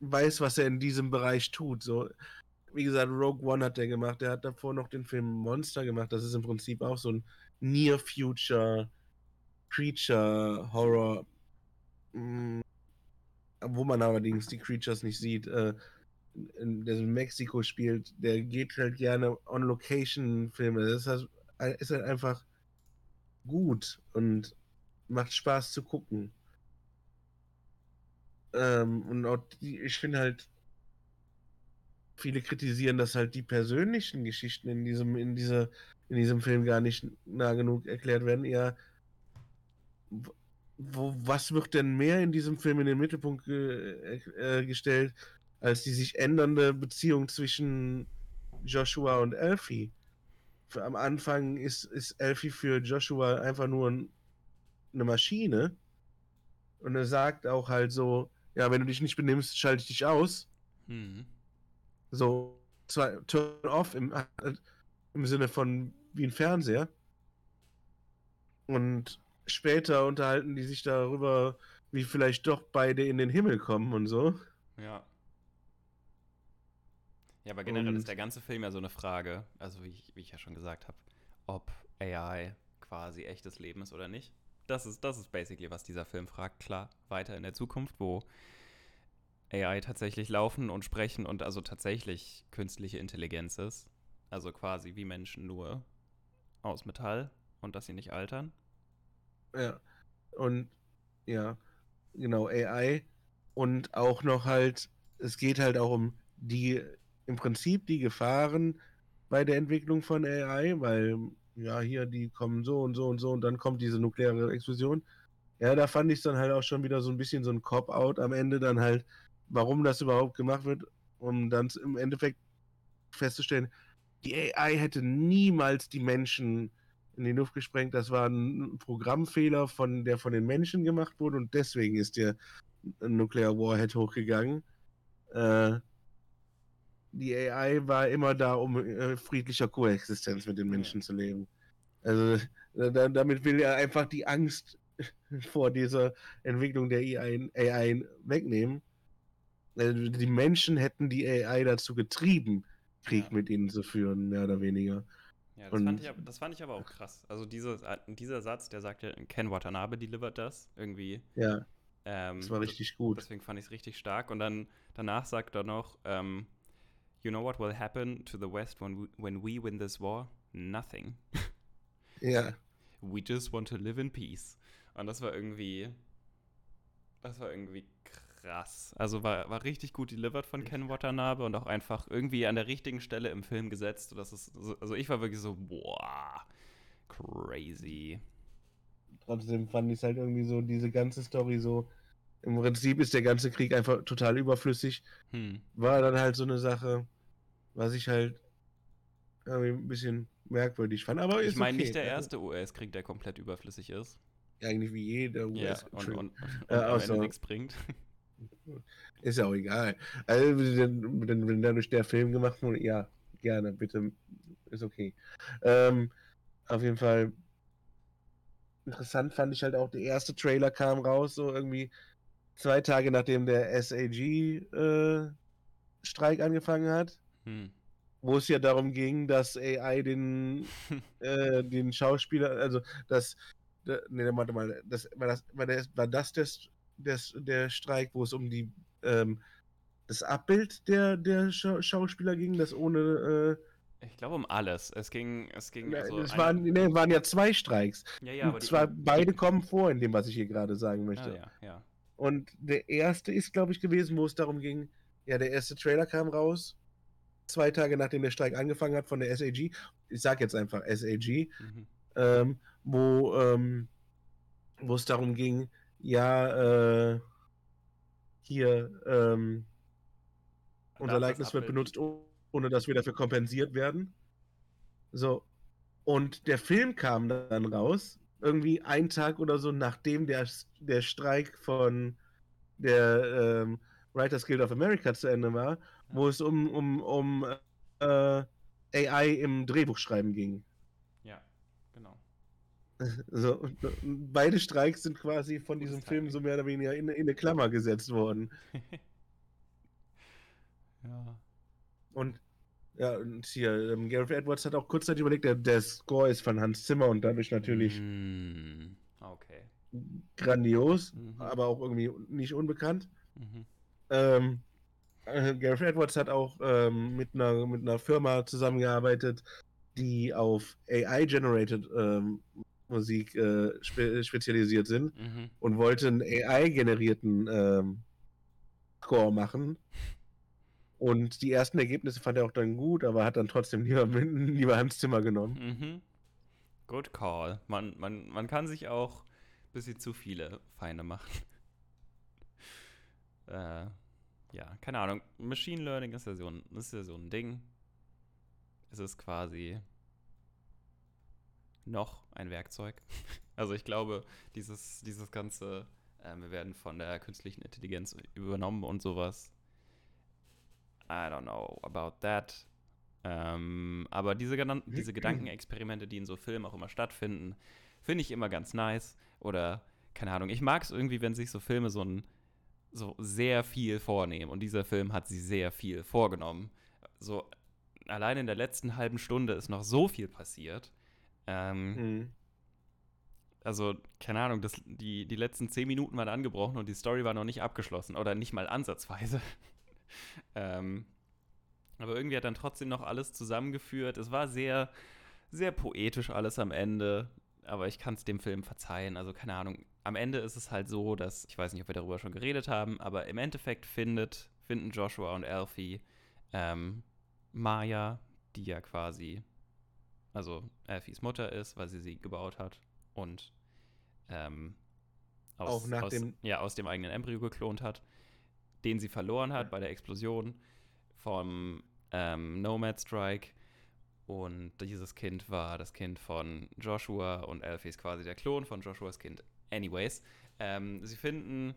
weiß, was er in diesem Bereich tut. So, wie gesagt, Rogue One hat er gemacht. Der hat davor noch den Film Monster gemacht. Das ist im Prinzip auch so ein Near Future Creature Horror, mm, wo man allerdings die Creatures nicht sieht. Äh, der in Mexiko spielt, der geht halt gerne on Location Filme. Das ist halt, ist halt einfach gut und macht Spaß zu gucken. Ähm, und auch die, ich finde halt, viele kritisieren, dass halt die persönlichen Geschichten in diesem, in dieser, in diesem Film gar nicht nah genug erklärt werden. Eher, wo, was wird denn mehr in diesem Film in den Mittelpunkt ge, äh, gestellt, als die sich ändernde Beziehung zwischen Joshua und Elfie? Für, am Anfang ist, ist Elfie für Joshua einfach nur ein, eine Maschine. Und er sagt auch halt so, ja, wenn du dich nicht benimmst, schalte ich dich aus. Mhm. So, zwar turn off im, im Sinne von wie ein Fernseher. Und später unterhalten die sich darüber, wie vielleicht doch beide in den Himmel kommen und so. Ja. Ja, aber generell und ist der ganze Film ja so eine Frage, also wie ich, wie ich ja schon gesagt habe, ob AI quasi echtes Leben ist oder nicht. Das ist, das ist basically, was dieser Film fragt. Klar, weiter in der Zukunft, wo AI tatsächlich laufen und sprechen und also tatsächlich künstliche Intelligenz ist. Also quasi wie Menschen nur aus Metall und dass sie nicht altern. Ja. Und ja, genau, AI. Und auch noch halt, es geht halt auch um die, im Prinzip die Gefahren bei der Entwicklung von AI, weil ja, hier, die kommen so und so und so und dann kommt diese nukleare Explosion. Ja, da fand ich es dann halt auch schon wieder so ein bisschen so ein Cop-Out am Ende dann halt, warum das überhaupt gemacht wird, um dann im Endeffekt festzustellen, die AI hätte niemals die Menschen in die Luft gesprengt. Das war ein Programmfehler, von, der von den Menschen gemacht wurde und deswegen ist der Nuclear Warhead hochgegangen. Äh, die AI war immer da, um äh, friedlicher Koexistenz mit den Menschen zu leben. Also da, damit will er einfach die Angst <laughs> vor dieser Entwicklung der AI, AI wegnehmen. Also die Menschen hätten die AI dazu getrieben, Krieg ja. mit ihnen zu führen, mehr oder weniger. Ja, das, fand ich, das, fand ich, aber auch krass. Also diese, dieser Satz, der sagt ja, Ken Watanabe delivered das irgendwie. Ja. Ähm, das war richtig gut. Deswegen fand ich es richtig stark. Und dann danach sagt er noch, ähm, You know what will happen to the West when we, when we win this war? Nothing. <laughs> Ja. We just want to live in peace. Und das war irgendwie, das war irgendwie krass. Also war, war richtig gut delivered von Ken Watanabe und auch einfach irgendwie an der richtigen Stelle im Film gesetzt. Das ist, also ich war wirklich so, boah, crazy. Trotzdem fand ich es halt irgendwie so, diese ganze Story so, im Prinzip ist der ganze Krieg einfach total überflüssig. Hm. War dann halt so eine Sache, was ich halt irgendwie ein bisschen merkwürdig fand. Aber ich meine okay. nicht der erste US-Krieg, der komplett überflüssig ist. Eigentlich wie jeder US-Krieg. Ja, und, und, <laughs> und, äh, nichts bringt. <laughs> Ist ja auch egal. Also, wenn, wenn, wenn dadurch der Film gemacht wurde, ja, gerne, bitte, ist okay. Ähm, auf jeden Fall interessant fand ich halt auch, der erste Trailer kam raus, so irgendwie zwei Tage nachdem der SAG-Streik äh, angefangen hat. Hm. Wo es ja darum ging, dass AI den, <laughs> äh, den Schauspieler, also das, ne, warte mal, das, war, das, war, das, war das der, der, der Streik, wo es um die ähm, das Abbild der, der Schauspieler ging, das ohne. Äh, ich glaube um alles. Es ging. Es ging also es waren, nee, waren ja zwei Streiks. Ja, ja, Und zwar die, beide kommen vor in dem, was ich hier gerade sagen möchte. Ah, ja, ja. Und der erste ist, glaube ich, gewesen, wo es darum ging, ja, der erste Trailer kam raus, zwei Tage nachdem der Streik angefangen hat von der SAG. Ich sage jetzt einfach SAG, mhm. ähm, wo ähm, wo es darum ging, ja, äh, hier, ähm, unser Likeness wird benutzt, ohne dass wir dafür kompensiert werden. So. Und der Film kam dann raus, irgendwie einen Tag oder so, nachdem der, der Streik von der ähm, Writers Guild of America zu Ende war, wo es um, um, um äh, AI im Drehbuchschreiben ging. Ja, genau. <laughs> So, beide Streiks sind quasi von diesem Film so mehr oder weniger in, in eine Klammer gesetzt worden. <laughs> Ja. Und ja, und hier, ähm, Gareth Edwards hat auch kurzzeitig überlegt, der, der Score ist von Hans Zimmer und dadurch natürlich mm, okay. grandios, mhm. aber auch irgendwie nicht unbekannt. Mhm. Ähm, äh, Gareth Edwards hat auch ähm, mit, einer, mit einer Firma zusammengearbeitet, die auf AI-generated ähm, Musik äh, spe spezialisiert sind mhm. und wollte einen AI-generierten ähm, Score machen. Und die ersten Ergebnisse fand er auch dann gut, aber hat dann trotzdem lieber, <laughs> lieber Hans Zimmer genommen. Mhm. Good call. Man, man, man kann sich auch ein bisschen zu viele Feinde machen. <laughs> äh, ja, keine Ahnung. Machine Learning ist ja, so ein, ist ja so ein Ding. Es ist quasi noch ein Werkzeug. <laughs> Also ich glaube, dieses, dieses ganze, äh, wir werden von der künstlichen Intelligenz übernommen und sowas, I don't know about that. Ähm, aber diese, diese Gedankenexperimente, die in so Filmen auch immer stattfinden, finde ich immer ganz nice. Oder, keine Ahnung, ich mag es irgendwie, wenn sich so Filme so, ein, so sehr viel vornehmen. Und dieser Film hat sich sehr viel vorgenommen. So, allein in der letzten halben Stunde ist noch so viel passiert. Ähm, mhm. Also, keine Ahnung, das, die, die letzten zehn Minuten waren angebrochen und die Story war noch nicht abgeschlossen. Oder nicht mal ansatzweise. Ähm, aber irgendwie hat dann trotzdem noch alles zusammengeführt. Es war sehr, sehr poetisch alles am Ende. Aber ich kann es dem Film verzeihen. Also keine Ahnung. Am Ende ist es halt so, dass, ich weiß nicht, ob wir darüber schon geredet haben, aber im Endeffekt findet, finden Joshua und Alfie ähm, Maya, die ja quasi, also Alfies Mutter ist, weil sie sie gebaut hat und ähm, aus, auch nach aus, dem ja, aus dem eigenen Embryo geklont hat den sie verloren hat bei der Explosion vom ähm, Nomad Strike. Und dieses Kind war das Kind von Joshua und Alfie ist quasi der Klon von Joshuas Kind. Anyways, ähm, sie finden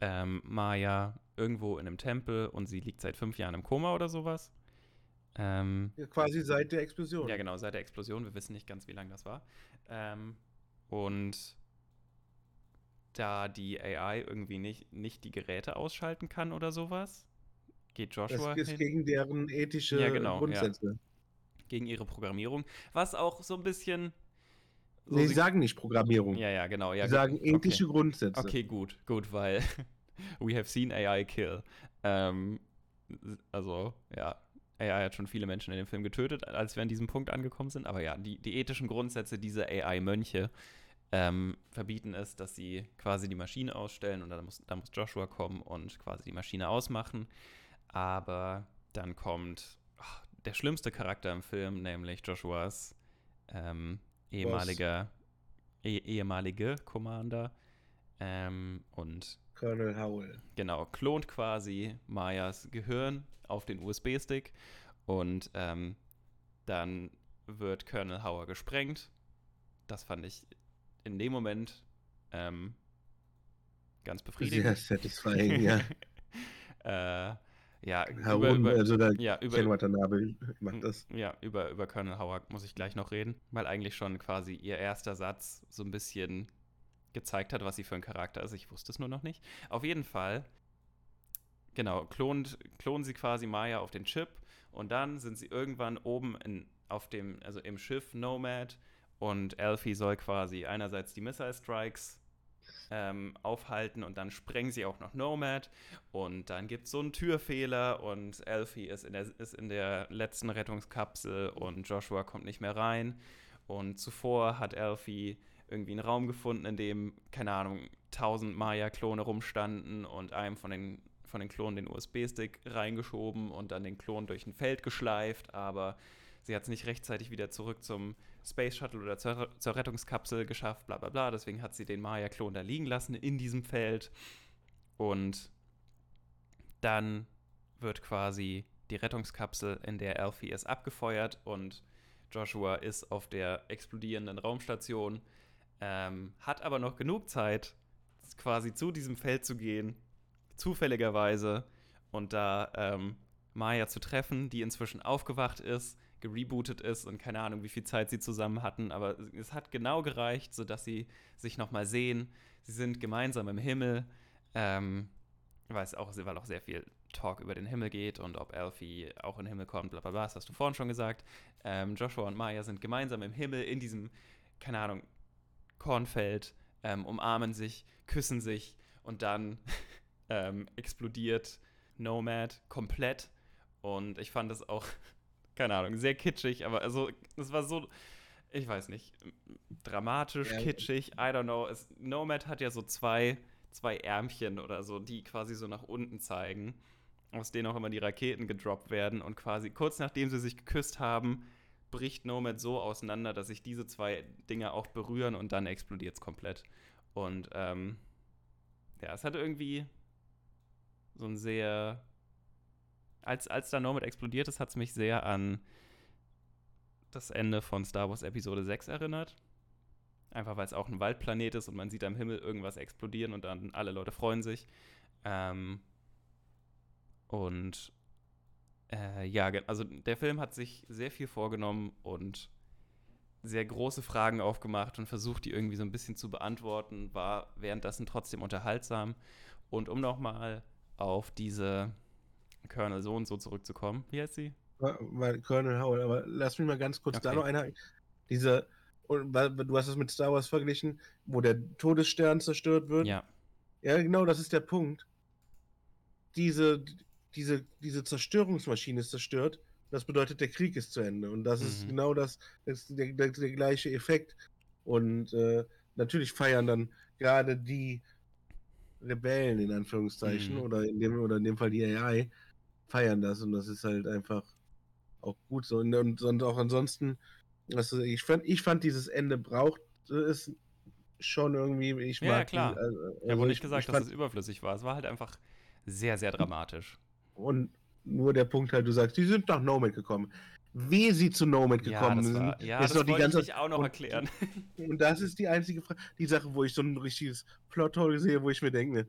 ähm, Maya irgendwo in einem Tempel und sie liegt seit fünf Jahren im Koma oder sowas. Ähm, ja, quasi seit der Explosion. Ja, genau, seit der Explosion. Wir wissen nicht ganz, wie lange das war. Ähm, und da die AI irgendwie nicht, nicht die Geräte ausschalten kann oder sowas. Geht Joshua. Das ist hin? gegen deren ethische ja, genau, Grundsätze. Ja. Gegen ihre Programmierung. Was auch so ein bisschen. So nee, sie sagen nicht Programmierung. Ja, ja, genau. Ja, sie sagen ethische okay. Grundsätze. Okay, gut, gut, weil <laughs> we have seen AI kill. Ähm, also, ja, AI hat schon viele Menschen in dem Film getötet, als wir an diesem Punkt angekommen sind. Aber ja, die, die ethischen Grundsätze dieser AI-Mönche ähm, verbieten es, dass sie quasi die Maschine ausstellen und dann muss, dann muss Joshua kommen und quasi die Maschine ausmachen. Aber dann kommt ach, der schlimmste Charakter im Film, nämlich Joshuas ähm, ehemaliger eh, ehemalige Commander ähm, und Colonel Howell. Genau, klont quasi Mayas Gehirn auf den USB-Stick und ähm, dann wird Colonel Howell gesprengt. Das fand ich in dem Moment ähm, ganz befriedigend. Sehr satisfying, ja. <laughs> äh, ja, Harun, über, über, also der ja, über, Watanabe macht das. ja, über, über Colonel Howard muss ich gleich noch reden, weil eigentlich schon quasi ihr erster Satz so ein bisschen gezeigt hat, was sie für ein Charakter ist. Ich wusste es nur noch nicht. Auf jeden Fall, genau, klont, klonen sie quasi Maya auf den Chip und dann sind sie irgendwann oben in, auf dem, also im Schiff Nomad und Alfie soll quasi einerseits die Missile Strikes ähm, aufhalten und dann sprengen sie auch noch Nomad. Und dann gibt es so einen Türfehler und Alfie ist in, der, ist in der letzten Rettungskapsel und Joshua kommt nicht mehr rein. Und zuvor hat Alfie irgendwie einen Raum gefunden, in dem, keine Ahnung, 1000 Maya-Klone rumstanden und einem von den, von den Klonen den USB-Stick reingeschoben und dann den Klon durch ein Feld geschleift, aber sie hat es nicht rechtzeitig wieder zurück zum Space Shuttle oder zur, zur Rettungskapsel geschafft, bla bla bla. Deswegen hat sie den Maya-Klon da liegen lassen in diesem Feld. Und dann wird quasi die Rettungskapsel, in der Alfie ist, abgefeuert und Joshua ist auf der explodierenden Raumstation, ähm, hat aber noch genug Zeit, quasi zu diesem Feld zu gehen, zufälligerweise, und da ähm, Maya zu treffen, die inzwischen aufgewacht ist gerebootet ist und keine Ahnung, wie viel Zeit sie zusammen hatten, aber es hat genau gereicht, sodass sie sich nochmal sehen. Sie sind gemeinsam im Himmel, ähm, weil es auch, weil auch sehr viel Talk über den Himmel geht und ob Alfie auch in den Himmel kommt, bla bla bla, das hast du vorhin schon gesagt. Ähm, Joshua und Maya sind gemeinsam im Himmel in diesem, keine Ahnung, Kornfeld, ähm, umarmen sich, küssen sich und dann <laughs> ähm, explodiert Nomad komplett. Und ich fand es auch keine Ahnung, sehr kitschig, aber also, es war so, ich weiß nicht, dramatisch, ja. kitschig, I don't know. Es, Nomad hat ja so zwei, zwei Ärmchen oder so, die quasi so nach unten zeigen, aus denen auch immer die Raketen gedroppt werden und quasi kurz nachdem sie sich geküsst haben, bricht Nomad so auseinander, dass sich diese zwei Dinge auch berühren und dann explodiert es komplett. Und ähm, ja, es hat irgendwie so ein sehr als, als da Nomad explodiert ist, hat es mich sehr an das Ende von Star Wars Episode 6 erinnert. Einfach weil es auch ein Waldplanet ist und man sieht am Himmel irgendwas explodieren und dann alle Leute freuen sich. Ähm, und äh, ja, also der Film hat sich sehr viel vorgenommen und sehr große Fragen aufgemacht und versucht, die irgendwie so ein bisschen zu beantworten, war währenddessen trotzdem unterhaltsam. Und um nochmal auf diese Colonel so und so zurückzukommen. Wie heißt sie? Weil Colonel Howell, aber lass mich mal ganz kurz okay. da noch einer. Diese, weil du hast es mit Star Wars verglichen, wo der Todesstern zerstört wird. Ja. Ja, genau, das ist der Punkt. Diese, diese, diese Zerstörungsmaschine ist zerstört. Das bedeutet, der Krieg ist zu Ende. Und das mhm. ist genau das, das ist der, der, der, gleiche Effekt. Und äh, natürlich feiern dann gerade die Rebellen in Anführungszeichen mhm. oder in dem oder in dem Fall die AI feiern das und das ist halt einfach auch gut so. Und, und, und auch ansonsten, also ich fand, ich fand dieses Ende braucht es schon irgendwie. Ich ja, klar. Die, also, ich habe nicht gesagt, dass es überflüssig war. Es war halt einfach sehr, sehr dramatisch. Und nur der Punkt halt, du sagst, die sind nach Nomad gekommen. Wie sie zu Nomad gekommen ja, war, sind, ja, ist das doch die ganze ich auch noch und, erklären. Und das ist die einzige Frage, die Sache, wo ich so ein richtiges Plothole sehe, wo ich mir denke,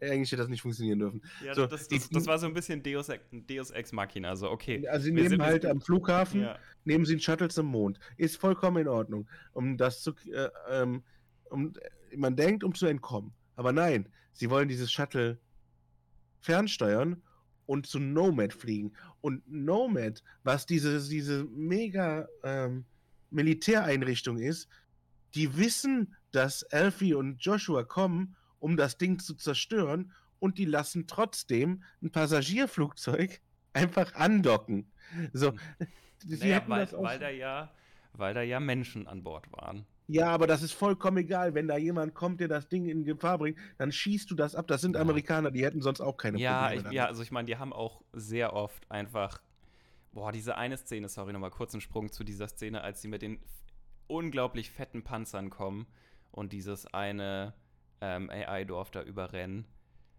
eigentlich hätte das nicht funktionieren dürfen. Ja, so, das, das, das, war so ein bisschen Deus, Deus Ex Machina, also okay. Also sie nehmen halt am Flughafen, ja. nehmen sie einen Shuttle zum Mond. Ist vollkommen in Ordnung, um das zu, äh, ähm, um, man denkt, um zu entkommen. Aber nein, sie wollen dieses Shuttle fernsteuern und zu Nomad fliegen. Und Nomad, was diese, diese mega ähm, Militäreinrichtung ist, die wissen, dass Alfie und Joshua kommen um das Ding zu zerstören und die lassen trotzdem ein Passagierflugzeug <laughs> einfach andocken. So, hm. <laughs> naja, weil, weil, da ja, weil da ja Menschen an Bord waren. Ja, aber das ist vollkommen egal. Wenn da jemand kommt, der das Ding in Gefahr bringt, dann schießt du das ab. Das sind ja. Amerikaner, die hätten sonst auch keine ja, Probleme. Ich, ja, also ich meine, die haben auch sehr oft einfach. Boah, diese eine Szene, sorry, nochmal kurz einen Sprung zu dieser Szene, als sie mit den unglaublich fetten Panzern kommen und dieses eine ähm, AI-Dorf da überrennen.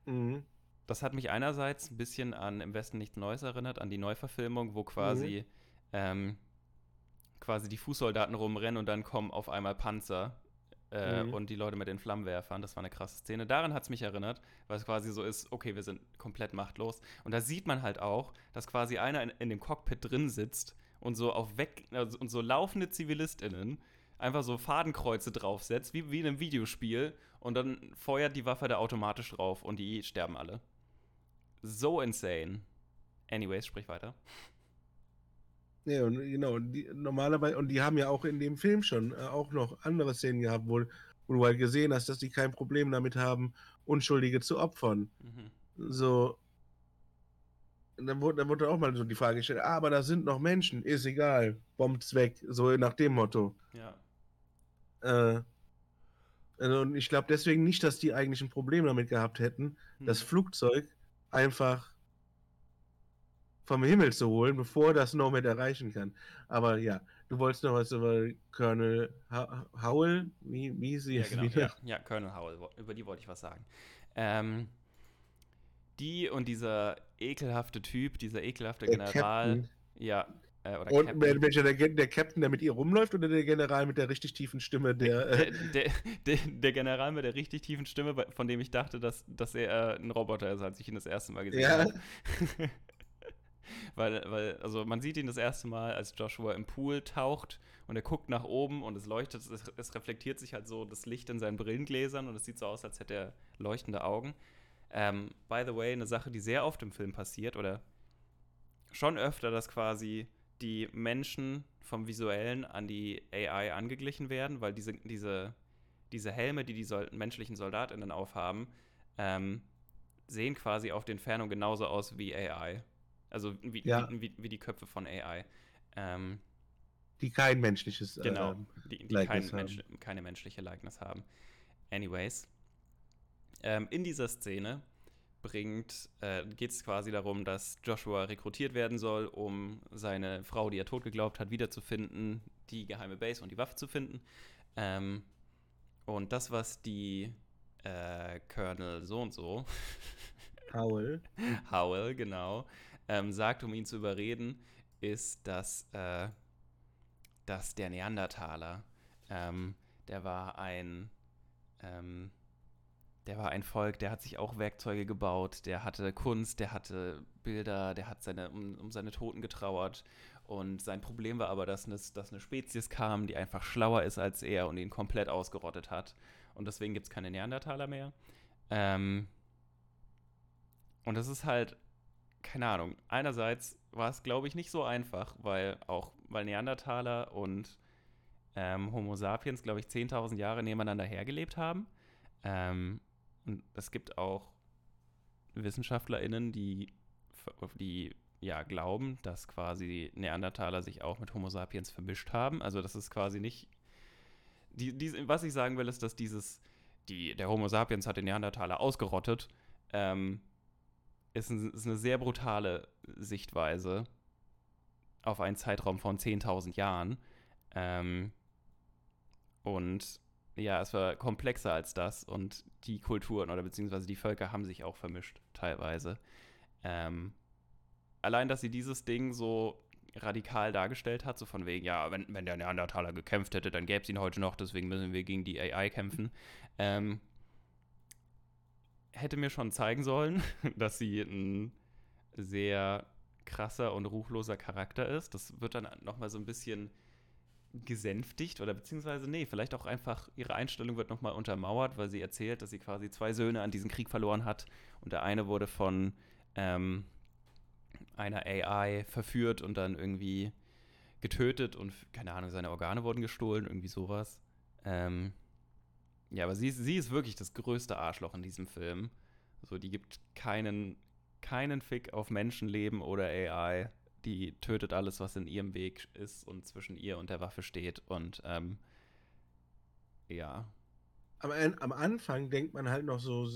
Mhm. Das hat mich einerseits ein bisschen an Im Westen nichts Neues erinnert, an die Neuverfilmung, wo quasi, mhm. ähm, quasi die Fußsoldaten rumrennen und dann kommen auf einmal Panzer Äh, Mhm. Und die Leute mit den Flammenwerfern, das war eine krasse Szene. Daran hat es mich erinnert, weil es quasi so ist, okay, wir sind komplett machtlos. Und da sieht man halt auch, dass quasi einer in, in dem Cockpit drin sitzt und so auf weg also, und so laufende ZivilistInnen einfach so Fadenkreuze draufsetzt, wie, wie in einem Videospiel, und dann feuert die Waffe da automatisch drauf und die sterben alle. So insane. Anyways, sprich weiter. Ja, und genau, und die, normalerweise, und die haben ja auch in dem Film schon äh, auch noch andere Szenen gehabt, wo, wo du halt gesehen hast, dass die kein Problem damit haben, Unschuldige zu opfern. Mhm. So. Und dann wurde, dann wurde auch mal so die Frage gestellt, ah, aber da sind noch Menschen, ist egal, bombt's weg, so nach dem Motto. Ja. Äh, und ich glaube deswegen nicht, dass die eigentlich ein Problem damit gehabt hätten, Mhm. das Flugzeug einfach vom Himmel zu holen, bevor das Nomad erreichen kann. Aber ja, du wolltest noch was über Colonel ha Howell? Wie, wie sie Ja, genau. Ja, <laughs> ja, Colonel Howell, über die wollte ich was sagen. Ähm, die und dieser ekelhafte Typ, dieser ekelhafte Der General. Captain. Ja, äh, oder Und Captain. wel- welcher der, der Captain, der mit ihr rumläuft, oder der General mit der richtig tiefen Stimme, der. der, Äh, <laughs> der, der, der General mit der richtig tiefen Stimme, von dem ich dachte, dass, dass er äh, ein Roboter ist, als ich ihn das erste Mal gesehen Ja. habe. <laughs> weil, weil, also man sieht ihn das erste Mal, als Joshua im Pool taucht und er guckt nach oben und es leuchtet, es, es reflektiert sich halt so das Licht in seinen Brillengläsern und es sieht so aus, als hätte er leuchtende Augen. Ähm, by the way, eine Sache, die sehr oft im Film passiert oder schon öfter, dass quasi die Menschen vom Visuellen an die AI angeglichen werden, weil diese, diese, diese Helme, die die Sol menschlichen SoldatInnen aufhaben, ähm, sehen quasi auf den Entfernung genauso aus wie AI. Also wie, Ja. wie, wie, wie die Köpfe von AI. Ähm, die kein menschliches. Genau, ähm, die, die kein haben. Mensch, keine menschliche Likeness haben. Anyways, ähm, in dieser Szene bringt, äh, geht es quasi darum, dass Joshua rekrutiert werden soll, um seine Frau, die er tot geglaubt hat, wiederzufinden, die geheime Base und die Waffe zu finden. Ähm, und das, was die äh, Colonel so und so <laughs> Howell. Howell, genau, ähm, sagt, um ihn zu überreden, ist, dass, äh, dass der Neandertaler, ähm, der war ein, ähm, der war ein Volk, der hat sich auch Werkzeuge gebaut, der hatte Kunst, der hatte Bilder, der hat seine, um, um seine Toten getrauert. Und sein Problem war aber, dass eine, dass eine Spezies kam, die einfach schlauer ist als er und ihn komplett ausgerottet hat. Und deswegen gibt es keine Neandertaler mehr. Ähm, und das ist halt, keine Ahnung. Einerseits war es, glaube ich, nicht so einfach, weil auch, weil Neandertaler und ähm, Homo sapiens, glaube ich, 10.000 Jahre nebeneinander hergelebt haben. Ähm, und es gibt auch WissenschaftlerInnen, die, die ja glauben, dass quasi Neandertaler sich auch mit Homo sapiens vermischt haben. Also das ist quasi nicht. Die, die, was ich sagen will, ist, dass dieses, die, der Homo sapiens hat den Neandertaler ausgerottet, ähm, ist, ein, ist eine sehr brutale Sichtweise auf einen Zeitraum von 10.000 Jahren. Ähm, und ja, es war komplexer als das und die Kulturen oder beziehungsweise die Völker haben sich auch vermischt, teilweise. Ähm, allein, dass sie dieses Ding so radikal dargestellt hat, so von wegen, ja, wenn, wenn der Neandertaler gekämpft hätte, dann gäbe es ihn heute noch, deswegen müssen wir gegen die AI kämpfen. Ähm, hätte mir schon zeigen sollen, <laughs> dass sie ein sehr krasser und ruchloser Charakter ist. Das wird dann nochmal so ein bisschen gesänftigt oder beziehungsweise, nee, vielleicht auch einfach ihre Einstellung wird nochmal untermauert, weil sie erzählt, dass sie quasi zwei Söhne an diesem Krieg verloren hat und der eine wurde von ähm, einer AI verführt und dann irgendwie getötet und, keine Ahnung, seine Organe wurden gestohlen, irgendwie sowas. Ähm, ja, aber sie, sie ist wirklich das größte Arschloch in diesem Film. So, die gibt keinen, keinen Fick auf Menschenleben oder AI. Die tötet alles, was in ihrem Weg ist und zwischen ihr und der Waffe steht. Und ähm, ja. Am, am Anfang denkt man halt noch so,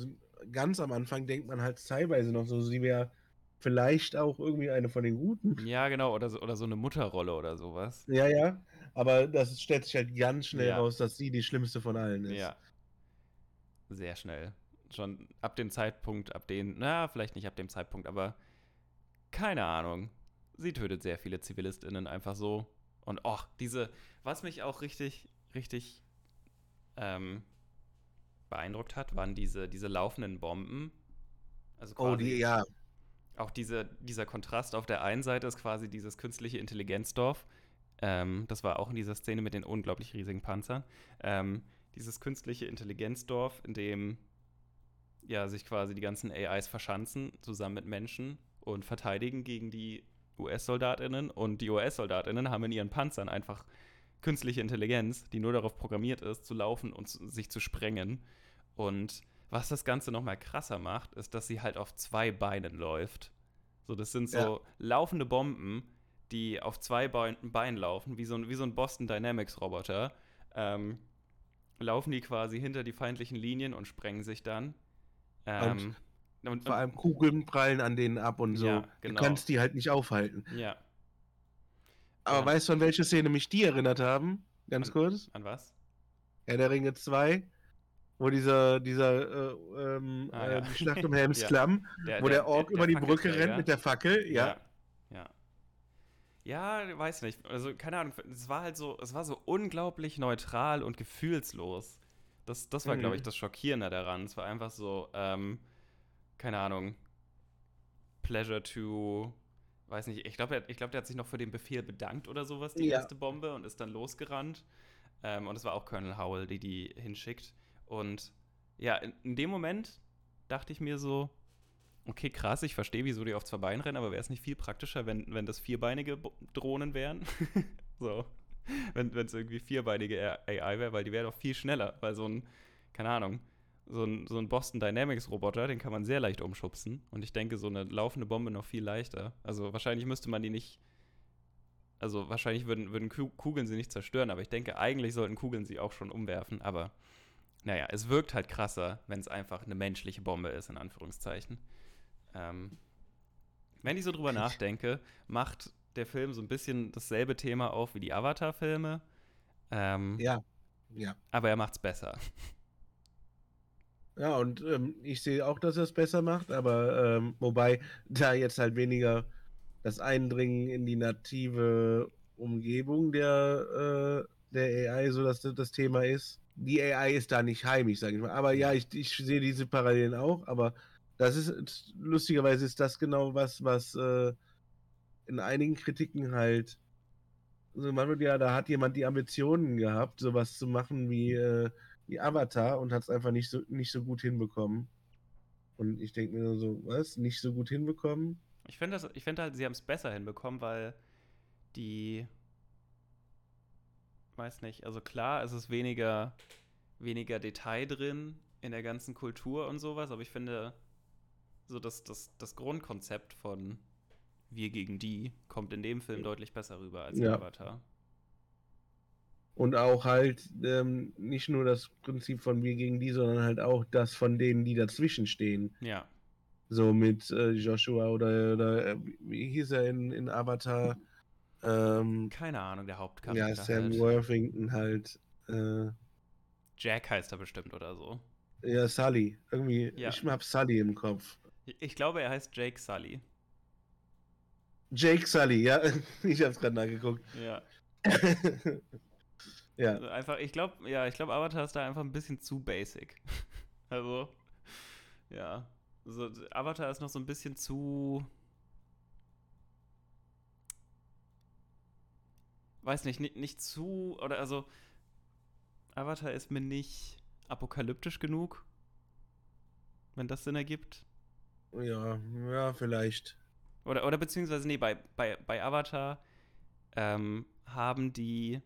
ganz am Anfang denkt man halt teilweise noch so, sie wäre vielleicht auch irgendwie eine von den Guten. Ja, genau, oder so, oder so eine Mutterrolle oder sowas. Ja, ja. Aber das stellt sich halt ganz schnell ja. raus, dass sie die schlimmste von allen ist. Ja. Sehr schnell. Schon ab dem Zeitpunkt, ab dem, na, vielleicht nicht ab dem Zeitpunkt, aber keine Ahnung. Sie tötet sehr viele ZivilistInnen einfach so. Und och, diese, was mich auch richtig, richtig ähm, beeindruckt hat, waren diese, diese laufenden Bomben. Also Oh, die, ja. auch diese, dieser Kontrast auf der einen Seite ist quasi dieses künstliche Intelligenzdorf. Ähm, das war auch in dieser Szene mit den unglaublich riesigen Panzern. Ähm, dieses künstliche Intelligenzdorf, in dem ja, sich quasi die ganzen AIs verschanzen, zusammen mit Menschen und verteidigen gegen die US-SoldatInnen. Und die US-SoldatInnen haben in ihren Panzern einfach künstliche Intelligenz, die nur darauf programmiert ist, zu laufen und zu, sich zu sprengen. Und was das Ganze nochmal krasser macht, ist, dass sie halt auf zwei Beinen läuft. So, das sind so Ja. laufende Bomben, die auf zwei Bein, Beinen laufen, wie so ein, wie so ein Boston Dynamics-Roboter. Ähm, laufen die quasi hinter die feindlichen Linien und sprengen sich dann. Ähm, und, Vor allem Kugeln prallen an denen ab und so. Ja, Du genau. kannst die halt nicht aufhalten. ja, Aber Ja. weißt du, an welche Szene mich die erinnert haben? Ganz An- kurz. an was? Herr der Ringe 2, wo dieser, dieser äh, ähm, Ah, ja. die Schlacht um <laughs> Helms Ja. Klamm, wo der, Ork über die Brücke rennt mit der Fackel. Ja. Ja. Ja. Ja, weiß nicht. Also, keine Ahnung, es war halt so, es war so unglaublich neutral und gefühlslos. Das, das war, Mhm. glaube ich, das Schockierende daran. Es war einfach so, ähm, keine Ahnung, Pleasure to, weiß nicht, ich glaube, ich glaub, der hat sich noch für den Befehl bedankt oder sowas, die Ja. erste Bombe, und ist dann losgerannt. Ähm, und es war auch Colonel Howell, die die hinschickt. Und ja, in, in dem Moment dachte ich mir so, okay, krass, ich verstehe, wieso die auf zwei Beinen rennen, aber wäre es nicht viel praktischer, wenn, wenn das vierbeinige Drohnen wären? <laughs> so. Wenn es irgendwie vierbeinige AI wäre, weil die wäre doch viel schneller, weil so ein, keine Ahnung, so ein, so ein Boston Dynamics Roboter, den kann man sehr leicht umschubsen. Und ich denke, so eine laufende Bombe noch viel leichter. Also wahrscheinlich müsste man die nicht. Also wahrscheinlich würden, würden Ku- Kugeln sie nicht zerstören, aber ich denke, eigentlich sollten Kugeln sie auch schon umwerfen. Aber naja, es wirkt halt krasser, wenn es einfach eine menschliche Bombe ist, in Anführungszeichen. Ähm, wenn ich so drüber nachdenke, macht der Film so ein bisschen dasselbe Thema auf wie die Avatar-Filme. Ähm, Ja. Ja. Aber er macht's besser. Ja, und ähm, ich sehe auch, dass er es besser macht, aber ähm, wobei da jetzt halt weniger das Eindringen in die native Umgebung der, äh, der AI so dass das, Thema ist. Die AI ist da nicht heimisch, sage ich mal. Aber ja, ich, ich sehe diese Parallelen auch, aber das ist lustigerweise ist das genau was, was äh, in einigen Kritiken halt so man wird ja, da hat jemand die Ambitionen gehabt, sowas zu machen wie äh, wie Avatar und hat es einfach nicht so, nicht so gut hinbekommen. Und ich denke mir nur so, was? Nicht so gut hinbekommen? Ich finde das- ich finde halt, sie haben es besser hinbekommen, weil die, weiß nicht, also klar, es ist weniger, weniger Detail drin in der ganzen Kultur und sowas, aber ich finde, so das, das, das Grundkonzept von wir gegen die kommt in dem Film deutlich besser rüber als in Ja. Avatar. Und auch halt ähm, nicht nur das Prinzip von wir gegen die, sondern halt auch das von denen, die dazwischen stehen. Ja, So mit äh, Joshua oder, oder äh, wie hieß er in, in Avatar? Ähm, keine Ahnung, der Hauptcharakter ja, Sam halt. Worthington halt. Äh, Jack heißt er bestimmt oder so. ja, Sully. Irgendwie, Ja. ich hab Sully im Kopf. Ich glaube, er heißt Jake Sully. Jake Sully, ja. <laughs> ich hab's gerade nachgeguckt. Ja. <laughs> ja. Also einfach, ich glaube, ja, ich glaube, Avatar ist da einfach ein bisschen zu basic. <laughs> also, ja. So, Avatar ist noch so ein bisschen zu. Weiß nicht, nicht, nicht zu. Oder also. Avatar ist mir nicht apokalyptisch genug. Wenn das Sinn ergibt. Ja, ja, vielleicht. Oder, oder beziehungsweise, nee, bei, bei, bei Avatar ähm, haben die,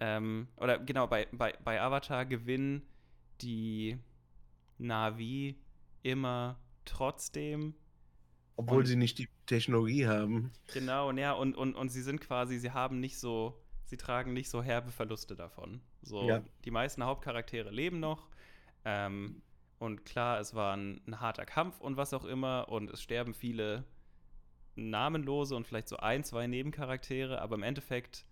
ähm, oder genau, bei, bei, bei Avatar gewinnen die Navi immer trotzdem. Obwohl Und- sie nicht die Technologie haben. Genau, und ja, und, und, und sie sind quasi, sie haben nicht so, sie tragen nicht so herbe Verluste davon. So, Ja. die meisten Hauptcharaktere leben noch. Ähm, und klar, es war ein, ein harter Kampf und was auch immer. Und es sterben viele namenlose und vielleicht so ein, zwei Nebencharaktere, aber im Endeffekt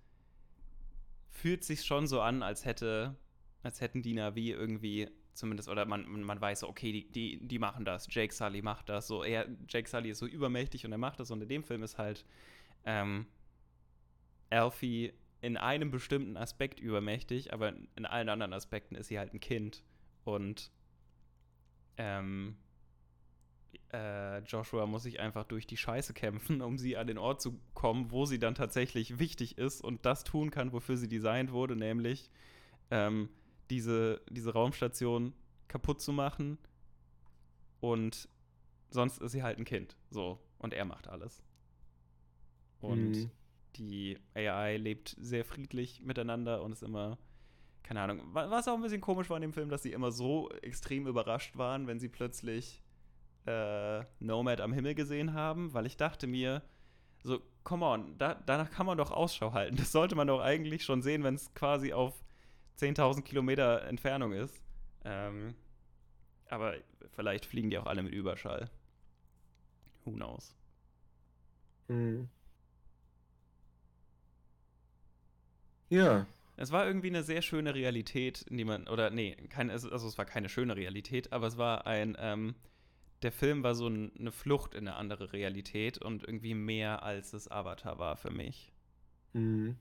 fühlt sich schon so an, als hätte, als hätten die Navi irgendwie zumindest, oder man, man- weiß so, okay, die, die, die machen das, Jake Sully macht das, so er, Jake Sully ist so übermächtig und er macht das und in dem Film ist halt ähm, Alfie in einem bestimmten Aspekt übermächtig, aber in allen anderen Aspekten ist sie halt ein Kind. Und ähm, äh, Joshua muss sich einfach durch die Scheiße kämpfen, um sie an den Ort zu kommen, wo sie dann tatsächlich wichtig ist und das tun kann, wofür sie designt wurde, nämlich ähm, diese, diese Raumstation kaputt zu machen. Und sonst ist sie halt ein Kind. So. Und er macht alles. Und mhm. die AI lebt sehr friedlich miteinander und ist immer, keine Ahnung, was auch ein bisschen komisch war in dem Film, dass sie immer so extrem überrascht waren, wenn sie plötzlich äh, Nomad am Himmel gesehen haben, weil ich dachte mir, so, come on, da, danach kann man doch Ausschau halten. Das sollte man doch eigentlich schon sehen, wenn es quasi auf 10.000 Kilometer Entfernung ist. Ähm, aber vielleicht fliegen die auch alle mit Überschall. Who knows? Hm. Ja. Es war irgendwie eine sehr schöne Realität, in die man, oder nee, keine, also es war keine schöne Realität, aber es war ein, ähm, der Film war so ein, eine Flucht in eine andere Realität und irgendwie mehr als es Avatar war für mich. Mhm.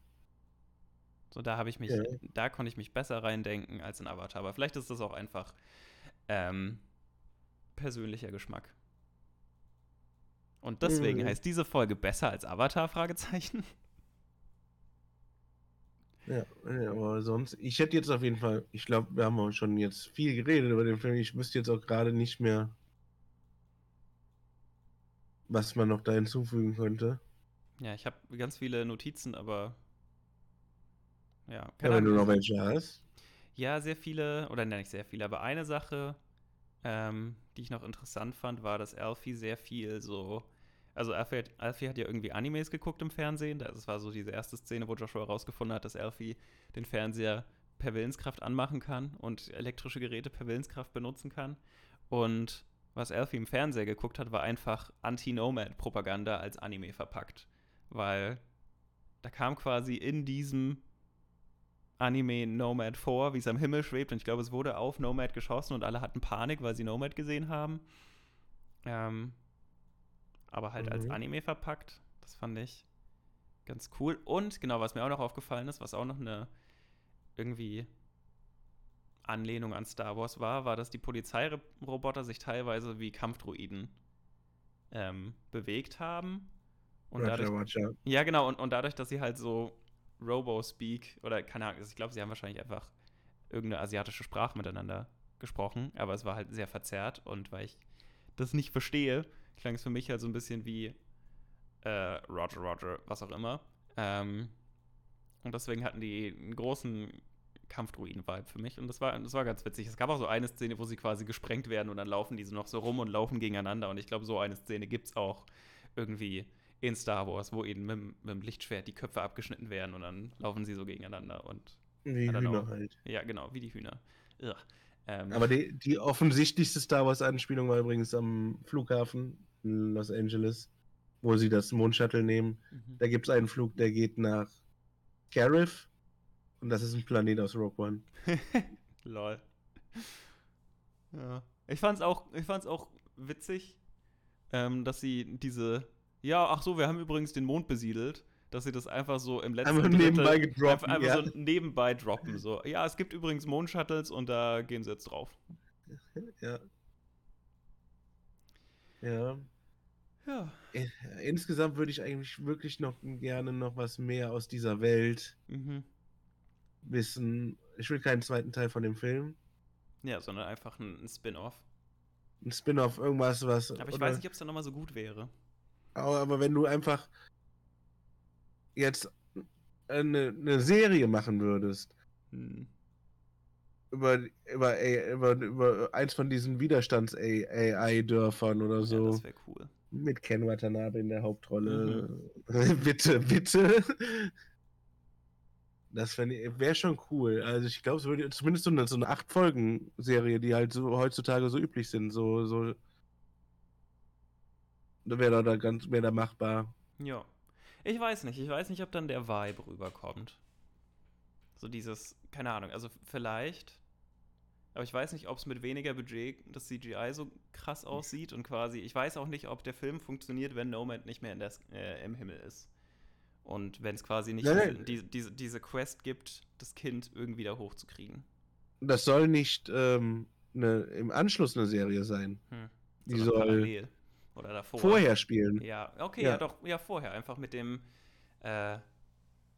So, da habe ich mich, ja. da konnte ich mich besser reindenken als in Avatar. Aber vielleicht ist das auch einfach ähm, persönlicher Geschmack. Und deswegen mhm. heißt diese Folge besser als Avatar? Fragezeichen. Ja, aber sonst, ich hätte jetzt auf jeden Fall, ich glaube, wir haben auch schon jetzt viel geredet über den Film. Ich wüsste jetzt auch gerade nicht mehr, was man noch da hinzufügen könnte. Ja, ich habe ganz viele Notizen, aber ja. ja wenn du noch welche hast. Ja, sehr viele, oder nenne ich sehr viele, aber eine Sache, ähm, die ich noch interessant fand, war, dass Alfie sehr viel so. Also Alfie hat, Alfie hat ja irgendwie Animes geguckt im Fernsehen. Das war so diese erste Szene, wo Joshua herausgefunden hat, dass Alfie den Fernseher per Willenskraft anmachen kann und elektrische Geräte per Willenskraft benutzen kann. Und was Alfie im Fernseher geguckt hat, war einfach Anti-Nomad-Propaganda als Anime verpackt. Weil da kam quasi in diesem Anime Nomad vor, wie es am Himmel schwebt. Und ich glaube, es wurde auf Nomad geschossen und alle hatten Panik, weil sie Nomad gesehen haben. Ähm, aber halt mhm. als Anime verpackt. Das fand ich ganz cool. Und genau, was mir auch noch aufgefallen ist, was auch noch eine irgendwie Anlehnung an Star Wars war, war, dass die Polizeiroboter sich teilweise wie Kampfdruiden ähm, bewegt haben. Und Roger, dadurch, Roger. Ja, genau, und, und dadurch, dass sie halt so Robo-Speak oder keine Ahnung, ich glaube, sie haben wahrscheinlich einfach irgendeine asiatische Sprache miteinander gesprochen, aber es war halt sehr verzerrt und weil ich das nicht verstehe, klang es für mich halt so ein bisschen wie äh, Roger, Roger, was auch immer. Ähm, und deswegen hatten die einen großen Kampfdruiden-Vibe für mich und das war, das war ganz witzig. Es gab auch so eine Szene, wo sie quasi gesprengt werden und dann laufen die so noch so rum und laufen gegeneinander und ich glaube, so eine Szene gibt es auch irgendwie in Star Wars, wo ihnen mit, mit, dem Lichtschwert die Köpfe abgeschnitten werden und dann laufen sie so gegeneinander und wie Hühner halt. Ja, genau, wie die Hühner. Ähm, Aber die, die offensichtlichste Star Wars-Anspielung war übrigens am Flughafen in Los Angeles, wo sie das Mondshuttle nehmen. Mhm. Da gibt es einen Flug, der geht nach Gareth und das ist ein Planet aus Rogue One. <laughs> Lol. Ja. Ich fand's auch, ich fand's auch witzig, ähm, dass sie diese ja, ach so, wir haben übrigens den Mond besiedelt, dass sie das einfach so im letzten einfach nebenbei gedroppt, einfach, einfach ja. so nebenbei droppen. So, ja, es gibt übrigens Mondshuttles und da gehen sie jetzt drauf. Ja. Ja. Ja. Insgesamt würde ich eigentlich wirklich noch gerne noch was mehr aus dieser Welt mhm. Wissen. Ich will keinen zweiten Teil von dem Film. Ja, sondern einfach ein, ein Spin-off. Ein Spin-off, irgendwas, was. Aber ich weiß nicht, ob es dann nochmal so gut wäre. Aber wenn du einfach jetzt eine, eine Serie machen würdest, hm. über, über, über, über eins von diesen Widerstands-AI-Dörfern oder so. Ja, das wäre cool. Mit Ken Watanabe in der Hauptrolle. Mhm. <laughs> bitte, bitte. Das wäre schon cool. Also ich glaube, es würde zumindest so eine, so eine Acht-Folgen-Serie, die halt so heutzutage so üblich sind, so, so Wäre da ganz, wäre da machbar. Ja. Ich weiß nicht. Ich weiß nicht, ob dann der Vibe rüberkommt. So dieses, keine Ahnung, also vielleicht. Aber ich weiß nicht, ob es mit weniger Budget das CGI so krass aussieht und quasi, ich weiß auch nicht, ob der Film funktioniert, wenn Nomad nicht mehr in der, äh, im Himmel ist. Und wenn es quasi nicht Nein, diese, diese, diese Quest gibt, das Kind irgendwie da hochzukriegen. Das soll nicht ähm, ne, im Anschluss eine Serie sein. Hm. Die soll parallel. Oder davor. vorher spielen. Ja, okay, ja. Ja. doch, ja, vorher. Einfach mit dem, äh,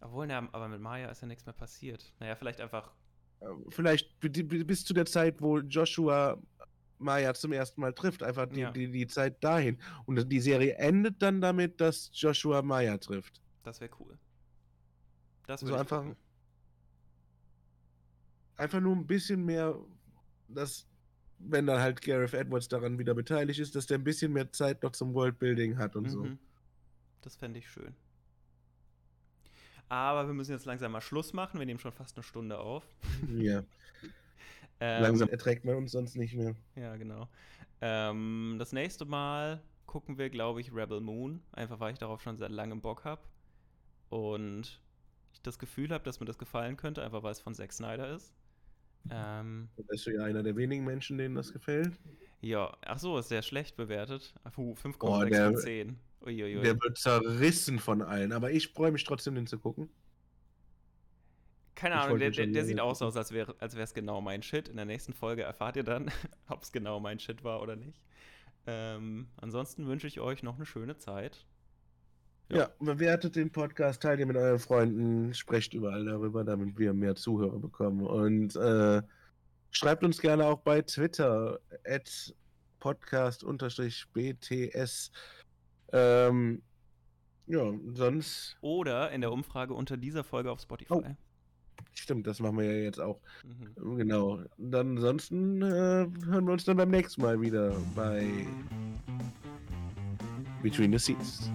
obwohl, na, aber mit Maya ist ja nichts mehr passiert. Naja, vielleicht einfach, Äh, Vielleicht bi- bi- bis zu der Zeit, wo Joshua Maya zum ersten Mal trifft. Einfach die, Ja. die, die Zeit dahin. Und die Serie endet dann damit, dass Joshua Maya trifft. Das wäre cool. Das So würde ich einfach- gucken. Einfach nur ein bisschen mehr, dass, wenn dann halt Gareth Edwards daran wieder beteiligt ist, dass der ein bisschen mehr Zeit noch zum Worldbuilding hat und so. Mhm. Das fände ich schön. Aber wir müssen jetzt langsam mal Schluss machen. Wir nehmen schon fast eine Stunde auf. Ja. <laughs> Ähm, Langsam erträgt man uns sonst nicht mehr. Ja, genau. Ähm, das nächste Mal gucken wir, glaube ich, Rebel Moon. Einfach weil ich darauf schon seit langem Bock habe. Und ich das Gefühl habe, dass mir das gefallen könnte, einfach weil es von Zack Snyder ist. Ähm, bist du ja einer der wenigen Menschen, denen das gefällt. ja, ach so, ist sehr schlecht bewertet. Puh, 5,6 Oh, der- von 10. Uiuiui. Der wird zerrissen von allen. Aber ich freue mich trotzdem, den zu gucken. Keine Ich Ahnung, der, der, der sieht aus, aus als wäre es genau mein Shit. In der nächsten Folge erfahrt ihr dann, <laughs> ob es genau mein Shit war oder nicht. Ähm, ansonsten wünsche ich euch noch eine schöne Zeit. Ja. Bewertet den Podcast, teilt ihn mit euren Freunden, sprecht überall darüber, damit wir mehr Zuhörer bekommen. Und äh, schreibt uns gerne auch bei Twitter, at podcast-bts. Ähm, ja, sonst, Oder in der Umfrage unter dieser Folge auf Spotify. Oh. stimmt, das machen wir ja jetzt auch. Mhm. Genau. Dann ansonsten äh, hören wir uns dann beim nächsten Mal wieder bei Between the Seats.